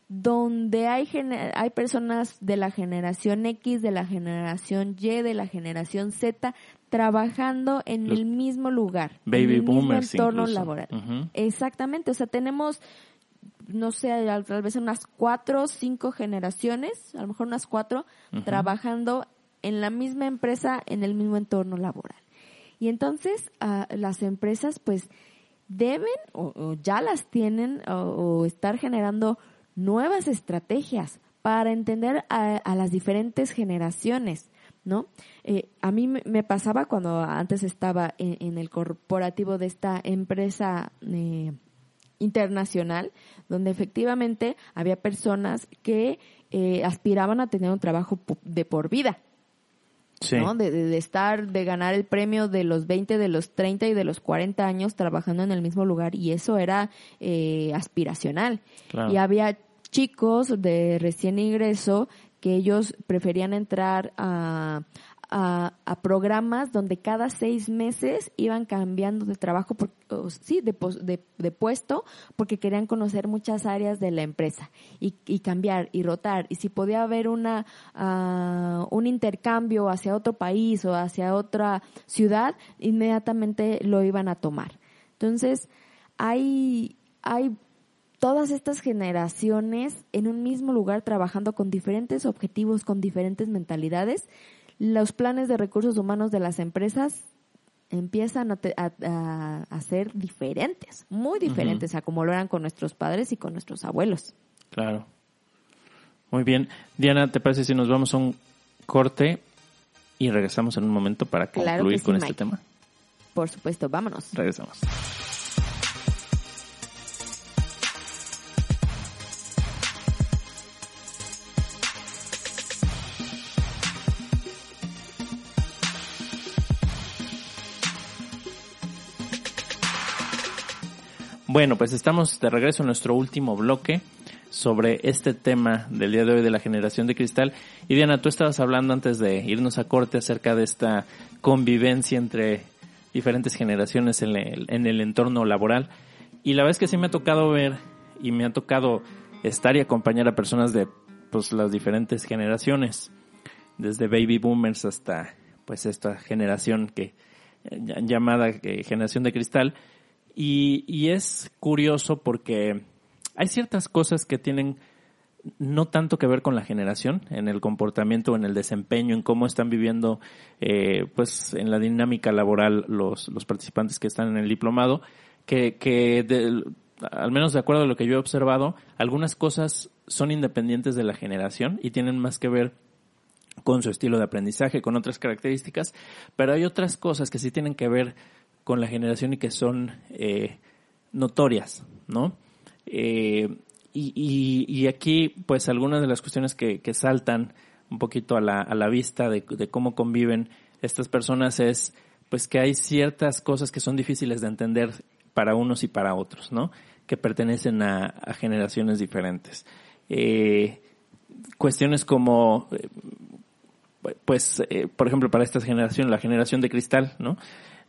donde hay, hay personas de la generación X, de la generación Y, de la generación Z, trabajando en Los el mismo lugar, baby en el mismo entorno incluso. laboral. Exactamente, o sea, tenemos no sé, tal vez unas cuatro o cinco generaciones, a lo mejor unas cuatro, trabajando en la misma empresa, en el mismo entorno laboral. Y entonces ah, las empresas pues deben o, ya las tienen o, estar generando nuevas estrategias para entender a, las diferentes generaciones, ¿no? Eh, a mí me, pasaba cuando antes estaba en, el corporativo de esta empresa eh, internacional, donde efectivamente había personas que eh, aspiraban a tener un trabajo de por vida, de, estar, de ganar el premio de los 20, de los 30 y de los 40 años trabajando en el mismo lugar y eso era eh, aspiracional. Y había chicos de recién ingreso que ellos preferían entrar a, a, programas donde cada seis meses iban cambiando de trabajo, por, sí, de, de, puesto, porque querían conocer muchas áreas de la empresa y, y cambiar y rotar. Y si podía haber una, uh, un intercambio hacia otro país o hacia otra ciudad, inmediatamente lo iban a tomar. Entonces, hay, hay todas estas generaciones en un mismo lugar trabajando con diferentes objetivos, con diferentes mentalidades los planes de recursos humanos de las empresas empiezan a, ser diferentes, muy diferentes a como lo eran con nuestros padres y con nuestros abuelos. Claro. Muy bien. Diana, ¿te parece si nos vamos a un corte y regresamos en un momento para concluir con este tema? Por supuesto, vámonos. Regresamos. Bueno, pues estamos de regreso en nuestro último bloque sobre este tema del día de hoy de la generación de cristal. Y Diana, tú estabas hablando antes de irnos a corte acerca de esta convivencia entre diferentes generaciones en el, en el entorno laboral. Y la verdad es que sí me ha tocado ver y me ha tocado estar y acompañar a personas de pues las diferentes generaciones, desde baby boomers hasta pues esta generación que llamada eh, generación de cristal y, y es curioso porque hay ciertas cosas que tienen no tanto que ver con la generación, en el comportamiento, en el desempeño, en cómo están viviendo, eh, pues, en la dinámica laboral los, los participantes que están en el diplomado, que, que al menos de acuerdo a lo que yo he observado, algunas cosas son independientes de la generación y tienen más que ver con su estilo de aprendizaje, con otras características, pero hay otras cosas que sí tienen que ver con la generación y que son eh, notorias, ¿no? Eh, y, aquí, pues, algunas de las cuestiones que, que saltan un poquito a la, a la vista de, de, cómo conviven estas personas es, pues, que hay ciertas cosas que son difíciles de entender para unos y para otros, ¿no? Que pertenecen a, a generaciones diferentes. Eh, cuestiones como, pues, por ejemplo, para esta generación, la generación de cristal, ¿no?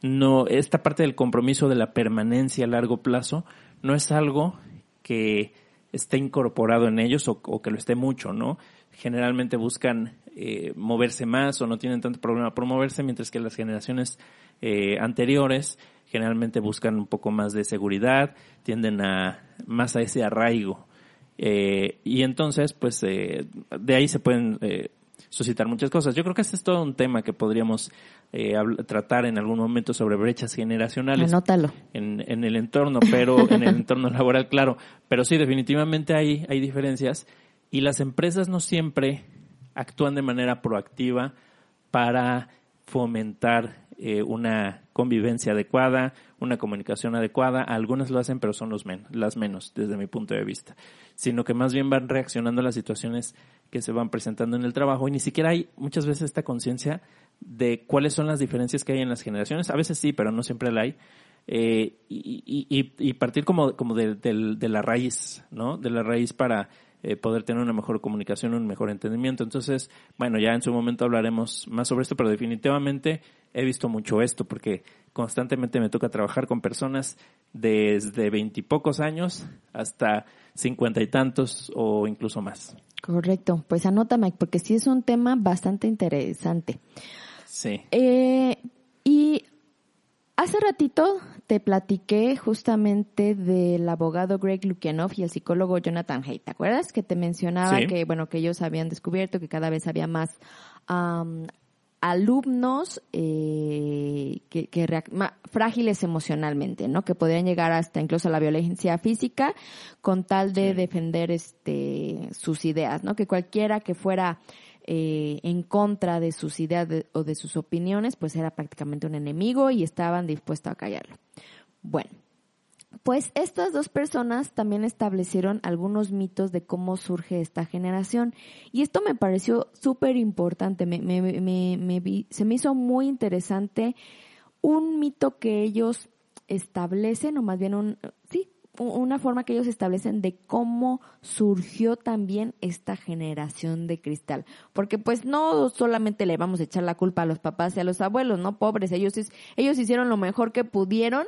No, esta parte del compromiso de la permanencia a largo plazo no es algo que esté incorporado en ellos o, que lo esté mucho, ¿no? Generalmente buscan eh, moverse más o no tienen tanto problema por moverse, mientras que las generaciones eh, anteriores generalmente buscan un poco más de seguridad, tienden a más a ese arraigo. Eh, y entonces, pues, de ahí se pueden suscitar muchas cosas. Yo creo que este es todo un tema que podríamos eh, tratar en algún momento sobre brechas generacionales. Anótalo. En, en el entorno, pero en el [LAUGHS] entorno laboral, claro. Pero sí, definitivamente hay, hay diferencias y las empresas no siempre actúan de manera proactiva para fomentar eh, una convivencia adecuada, una comunicación adecuada. Algunas lo hacen, pero son los men las menos, desde mi punto de vista. Sino que más bien van reaccionando a las situaciones que se van presentando en el trabajo y ni siquiera hay muchas veces esta conciencia de cuáles son las diferencias que hay en las generaciones. A veces sí, pero no siempre la hay. Eh, y, partir como, como de, de, la raíz, ¿no? De la raíz para eh, poder tener una mejor comunicación, un mejor entendimiento. Entonces, bueno, ya en su momento hablaremos más sobre esto, pero definitivamente he visto mucho esto porque constantemente me toca trabajar con personas desde veintipocos años hasta cincuenta y tantos o incluso más. Correcto, pues anota Mike, porque sí es un tema bastante interesante. Sí. Eh, y Hace ratito te platiqué justamente del abogado Greg Lukianoff y el psicólogo Jonathan Haidt. ¿Te acuerdas que te mencionaba Sí. que bueno que ellos habían descubierto que cada vez había más am, alumnos eh, que, que ma- frágiles emocionalmente, ¿no? Que podrían llegar hasta incluso a la violencia física con tal de defender este sus ideas, ¿no? Que cualquiera que fuera eh, en contra de sus ideas de- o de sus opiniones, pues era prácticamente un enemigo y estaban dispuestos a callarlo. Bueno, pues estas dos personas también establecieron algunos mitos de cómo surge esta generación. Y esto me pareció súper importante, me, me- me- se me hizo muy interesante un mito que ellos establecen, o más bien un, sí, una forma que ellos establecen de cómo surgió también esta generación de cristal. Porque pues no solamente le vamos a echar la culpa a los papás y a los abuelos, ¿no? Pobres, ellos, ellos hicieron lo mejor que pudieron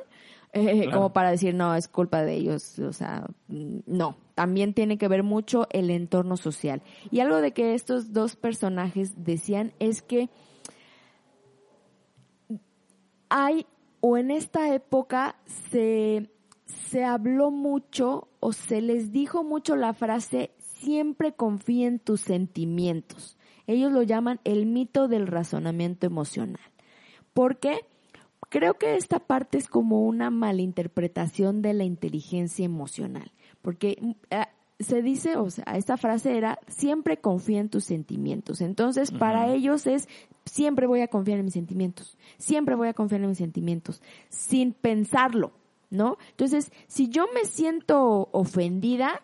eh, Claro. como para decir, no, es culpa de ellos, o sea, mm, no, también tiene que ver mucho el entorno social. Y algo de que estos dos personajes decían es que hay, o en esta época se, se habló mucho o se les dijo mucho la frase, siempre confía en tus sentimientos. Ellos lo llaman el mito del razonamiento emocional. ¿Por qué? Creo que esta parte es como una malinterpretación de la inteligencia emocional, porque mm, eh, se dice, o sea, esta frase era, siempre confía en tus sentimientos. Entonces, para ellos es, siempre voy a confiar en mis sentimientos, siempre voy a confiar en mis sentimientos, sin pensarlo, ¿no? Entonces, si yo me siento ofendida,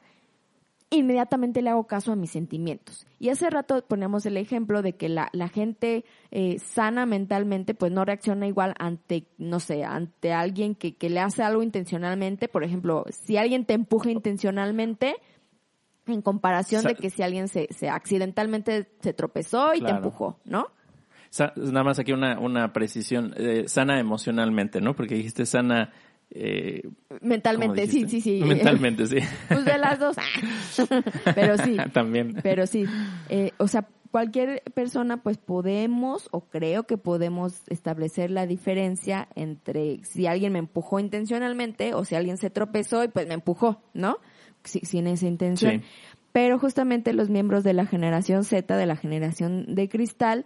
inmediatamente le hago caso a mis sentimientos. Y hace rato ponemos el ejemplo de que la, la gente eh, sana mentalmente pues no reacciona igual ante, no sé, ante alguien que, que le hace algo intencionalmente. Por ejemplo, si alguien te empuja intencionalmente, en comparación Sa- de que si alguien se, se accidentalmente se tropezó y te empujó, ¿no? Sa- nada más aquí una, una precisión. eh, sana emocionalmente, ¿no? Porque dijiste sana... eh, Mentalmente, ¿cómo sí, sí, sí. Mentalmente, sí. [LAUGHS] Pues de las dos. [LAUGHS] Pero sí. También. Pero sí, eh, o sea, cualquier persona pues podemos o creo que podemos establecer la diferencia entre si alguien me empujó intencionalmente o si alguien se tropezó y pues me empujó, ¿no? Si- sin esa intención. Sí. Pero justamente los miembros de la generación Z, de la generación de cristal,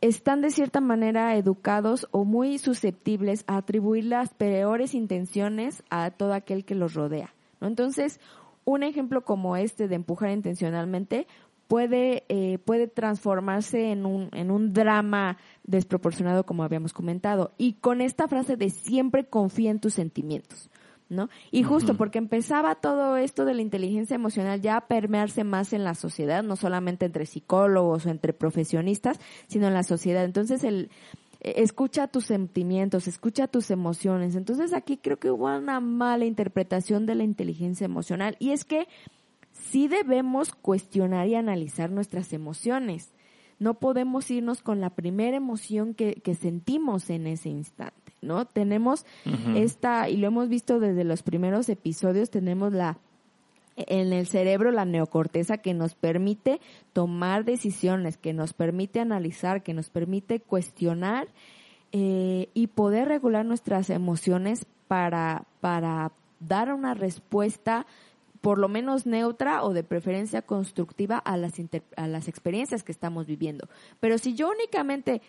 están de cierta manera educados o muy susceptibles a atribuir las peores intenciones a todo aquel que los rodea. ¿no? Entonces, un ejemplo como este de empujar intencionalmente puede, eh, puede transformarse en un, en un drama desproporcionado como habíamos comentado. Y con esta frase de siempre confía en tus sentimientos. ¿No? Y justo porque empezaba todo esto de la inteligencia emocional ya a permearse más en la sociedad, no solamente entre psicólogos o entre profesionistas, sino en la sociedad. Entonces, el eh, escucha tus sentimientos, escucha tus emociones. Entonces, aquí creo que hubo una mala interpretación de la inteligencia emocional y es que sí debemos cuestionar y analizar nuestras emociones. No podemos irnos con la primera emoción que, que sentimos en ese instante, ¿no? Tenemos esta, y lo hemos visto desde los primeros episodios, tenemos la, en el cerebro la neocorteza que nos permite tomar decisiones, que nos permite analizar, que nos permite cuestionar eh, y poder regular nuestras emociones para, para dar una respuesta por lo menos neutra o de preferencia constructiva a las, a las experiencias que estamos viviendo. Pero si yo únicamente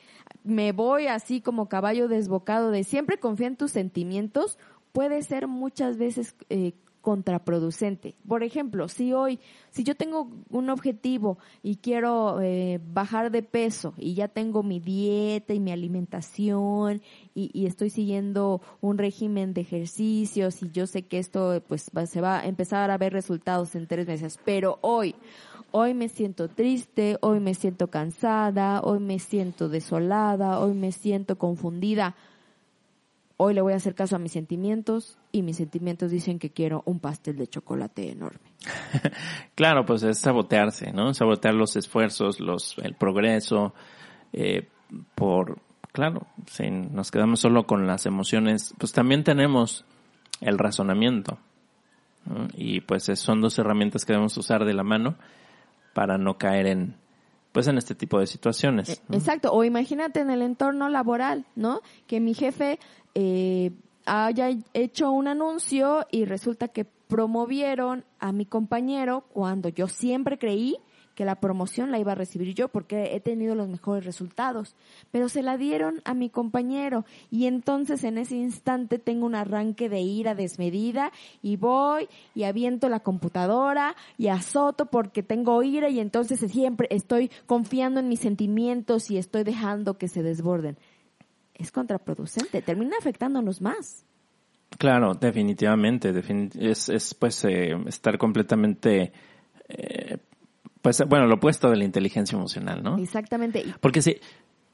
me voy así como caballo desbocado de siempre confía en tus sentimientos, puede ser muchas veces eh, contraproducente. Por ejemplo, si hoy, si yo tengo un objetivo y quiero eh, bajar de peso y ya tengo mi dieta y mi alimentación y, y estoy siguiendo un régimen de ejercicios y yo sé que esto pues va- se va a empezar a ver resultados en tres meses, pero hoy, hoy me siento triste, hoy me siento cansada, hoy me siento desolada, hoy me siento confundida hoy le voy a hacer caso a mis sentimientos y mis sentimientos dicen que quiero un pastel de chocolate enorme. [LAUGHS] Claro, pues es sabotearse, ¿no? Sabotear los esfuerzos, los, el progreso, eh, por, claro, si nos quedamos solo con las emociones, pues también tenemos el razonamiento. Y pues es- son dos herramientas que debemos usar de la mano para no caer en, pues en este tipo de situaciones. ¿no? Exacto, o imagínate en el entorno laboral, ¿no? Que mi jefe eh, haya hecho un anuncio y resulta que promovieron a mi compañero cuando yo siempre creí que la promoción la iba a recibir yo porque he tenido los mejores resultados, pero se la dieron a mi compañero y entonces en ese instante tengo un arranque de ira desmedida y voy y aviento la computadora y azoto porque tengo ira y entonces siempre estoy confiando en mis sentimientos y estoy dejando que se desborden. Es contraproducente, termina afectándonos más. Claro, definitivamente, defini- es, es pues eh, estar completamente, eh, pues bueno, lo opuesto de la inteligencia emocional, ¿no? Exactamente. Porque si,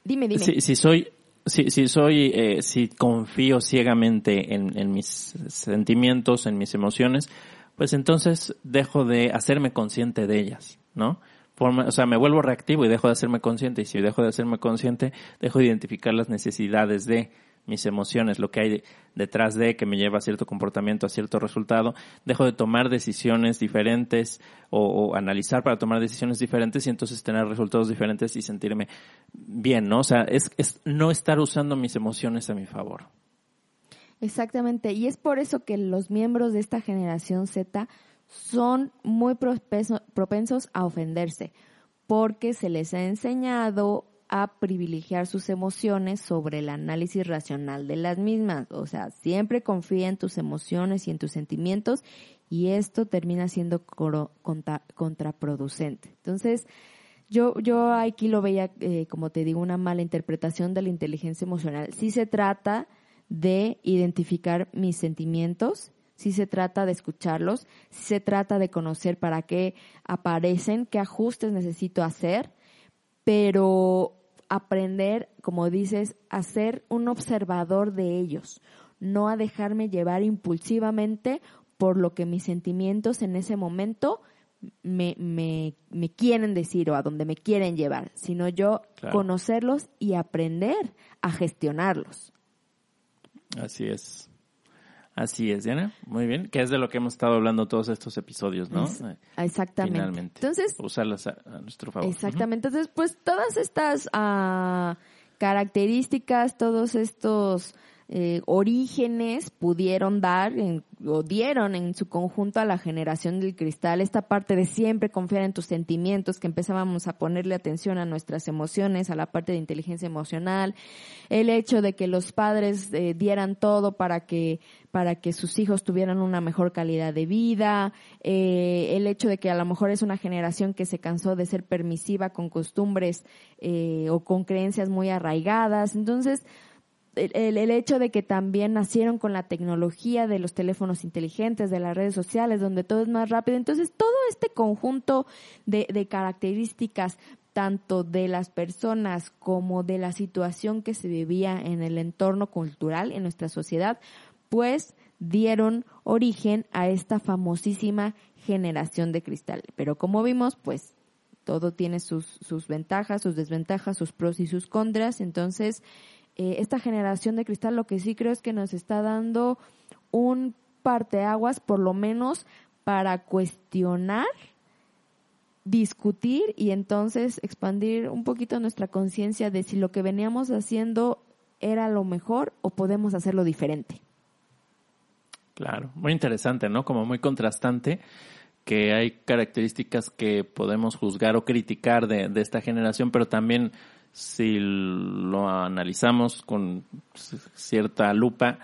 Dime, dime. si, si soy, si, si soy, eh, si confío ciegamente en, en mis sentimientos, en mis emociones, pues entonces dejo de hacerme consciente de ellas, ¿no? Forma, o sea, me vuelvo reactivo y dejo de hacerme consciente. Y si dejo de hacerme consciente, dejo de identificar las necesidades de mis emociones, lo que hay detrás de que me lleva a cierto comportamiento, a cierto resultado. Dejo de tomar decisiones diferentes o, analizar para tomar decisiones diferentes y entonces tener resultados diferentes y sentirme bien, ¿no? O sea, es, es no estar usando mis emociones a mi favor. Exactamente, y es por eso que los miembros de esta generación Z son muy propenso- propensos a ofenderse, porque se les ha enseñado a privilegiar sus emociones sobre el análisis racional de las mismas. O sea, siempre confía en tus emociones y en tus sentimientos y esto termina siendo contraproducente. Entonces, yo, yo aquí lo veía, eh, como te digo, una mala interpretación de la inteligencia emocional. Sí se trata de identificar mis sentimientos, sí se trata de escucharlos, sí se trata de conocer para qué aparecen, qué ajustes necesito hacer, pero aprender, como dices, a ser un observador de ellos, no a dejarme llevar impulsivamente por lo que mis sentimientos en ese momento me, me, me quieren decir o a donde me quieren llevar, sino yo Claro. conocerlos y aprender a gestionarlos. Así es. Así es, Diana. Muy bien. Que es de lo que hemos estado hablando todos estos episodios, ¿no? Es- Eh, Exactamente. Finalmente. Entonces, Usarlas a, a nuestro favor. Exactamente. Entonces, pues todas estas ah, características, todos estos eh, orígenes pudieron dar en- o dieron en su conjunto a la generación del cristal esta parte de siempre confiar en tus sentimientos, que empezábamos a ponerle atención a nuestras emociones, a la parte de inteligencia emocional, el hecho de que los padres eh, dieran todo para que para que sus hijos tuvieran una mejor calidad de vida, eh, el hecho de que a lo mejor es una generación que se cansó de ser permisiva con costumbres eh, o con creencias muy arraigadas. Entonces, el, hecho de que también nacieron con la tecnología de los teléfonos inteligentes, de las redes sociales, donde todo es más rápido. Entonces, todo este conjunto de, de características, tanto de las personas como de la situación que se vivía en el entorno cultural, en nuestra sociedad, pues dieron origen a esta famosísima generación de cristal. Pero como vimos, pues todo tiene sus, sus ventajas, sus desventajas, sus pros y sus contras. Entonces, eh, esta generación de cristal lo que sí creo es que nos está dando un parteaguas, por lo menos, para cuestionar, discutir y entonces expandir un poquito nuestra conciencia de si lo que veníamos haciendo era lo mejor o podemos hacerlo diferente. Claro, muy interesante, ¿no? Como muy contrastante, que hay características que podemos juzgar o criticar de, de esta generación, pero también si lo analizamos con cierta lupa,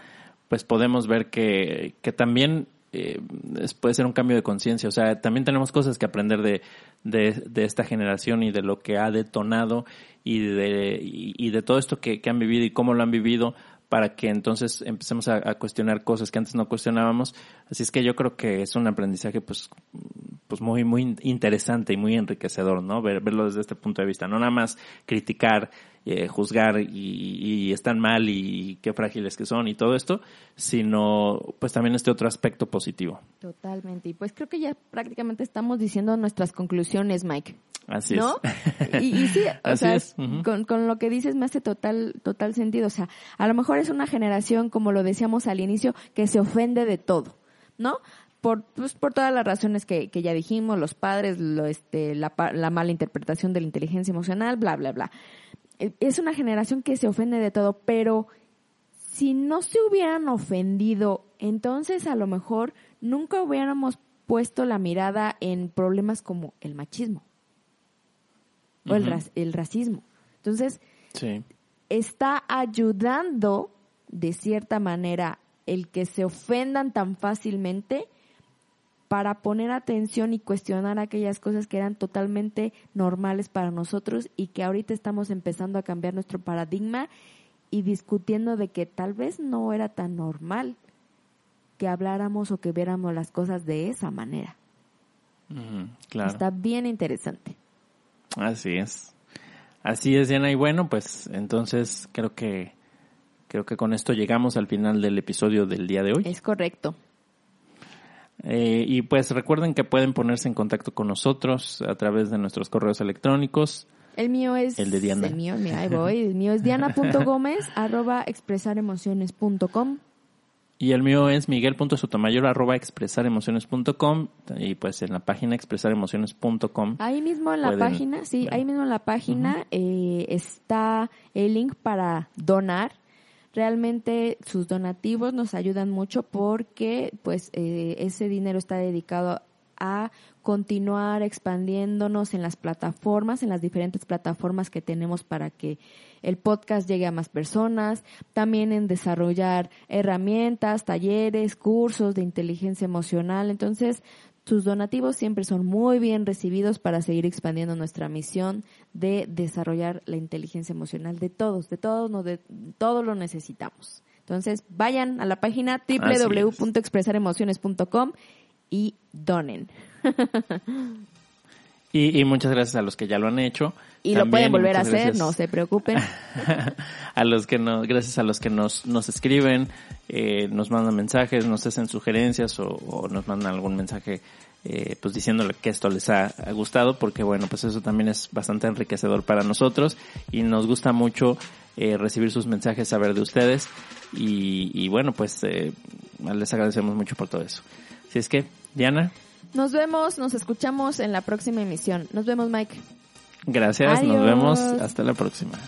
pues podemos ver que, que también eh, puede ser un cambio de conciencia. O sea, también tenemos cosas que aprender de, de, de esta generación y de lo que ha detonado y de, y, y de todo esto que, que han vivido y cómo lo han vivido para que entonces empecemos a, cuestionar cosas que antes no cuestionábamos. Así es que yo creo que es un aprendizaje pues, pues muy, muy in- interesante y muy enriquecedor, ¿no? Ver, verlo desde este punto de vista. No nada más criticar, eh, juzgar y, y están mal y qué frágiles que son y todo esto, sino pues también este otro aspecto positivo. Totalmente. Y pues creo que ya prácticamente estamos diciendo nuestras conclusiones, Mike. Así ¿No? es. Y, y sí, [LAUGHS] o Así sea, es, con, con lo que dices me hace total, total sentido. O sea, a lo mejor es una generación, como lo decíamos al inicio, que se ofende de todo, ¿no? por, pues, por todas las razones que, que ya dijimos, los padres, lo, este, la, la mala interpretación de la inteligencia emocional, bla, bla, bla. Es una generación que se ofende de todo, pero si no se hubieran ofendido, entonces a lo mejor nunca hubiéramos puesto la mirada en problemas como el machismo o el, ras- el racismo. Entonces, Sí. está ayudando de cierta manera el que se ofendan tan fácilmente para poner atención y cuestionar aquellas cosas que eran totalmente normales para nosotros y que ahorita estamos empezando a cambiar nuestro paradigma y discutiendo de que tal vez no era tan normal que habláramos o que viéramos las cosas de esa manera. Claro. Está bien interesante. Así es. Así es, Diana. Y bueno, pues entonces creo que creo que con esto llegamos al final del episodio del día de hoy. Es correcto. Eh, y pues recuerden que pueden ponerse en contacto con nosotros a través de nuestros correos electrónicos. El mío es... El de Diana. El mío, mira, ahí [LAUGHS] voy. El mío es diana.gómez [LAUGHS] arroba expresaremociones.com. Y el mío es miguel.sotomayor arroba expresaremociones.com y pues en la página expresaremociones.com. Ahí mismo en la Pueden página, sí, ver. ahí mismo en la página eh, está el link para donar. Realmente sus donativos nos ayudan mucho porque pues eh, ese dinero está dedicado a continuar expandiéndonos en las plataformas, en las diferentes plataformas que tenemos para que el podcast llegue a más personas, también en desarrollar herramientas, talleres, cursos de inteligencia emocional. Entonces, sus donativos siempre son muy bien recibidos para seguir expandiendo nuestra misión de desarrollar la inteligencia emocional de todos, de todos, no de todos lo necesitamos. Entonces, vayan a la página www.expresaremociones.com y donen. [LAUGHS] Y, y muchas gracias a los que ya lo han hecho. Y lo pueden volver a hacer, no se preocupen. [LAUGHS] a los que nos, gracias a los que nos, nos escriben, eh, nos mandan mensajes, nos hacen sugerencias o, o nos mandan algún mensaje eh, pues diciéndole que esto les ha, ha gustado porque bueno pues eso también es bastante enriquecedor para nosotros y nos gusta mucho eh, recibir sus mensajes, saber de ustedes y, y bueno pues eh, les agradecemos mucho por todo eso. Así es que, Diana, Nos vemos, nos escuchamos en la próxima emisión. Nos vemos, Mike. gracias, nos vemos, hasta la próxima.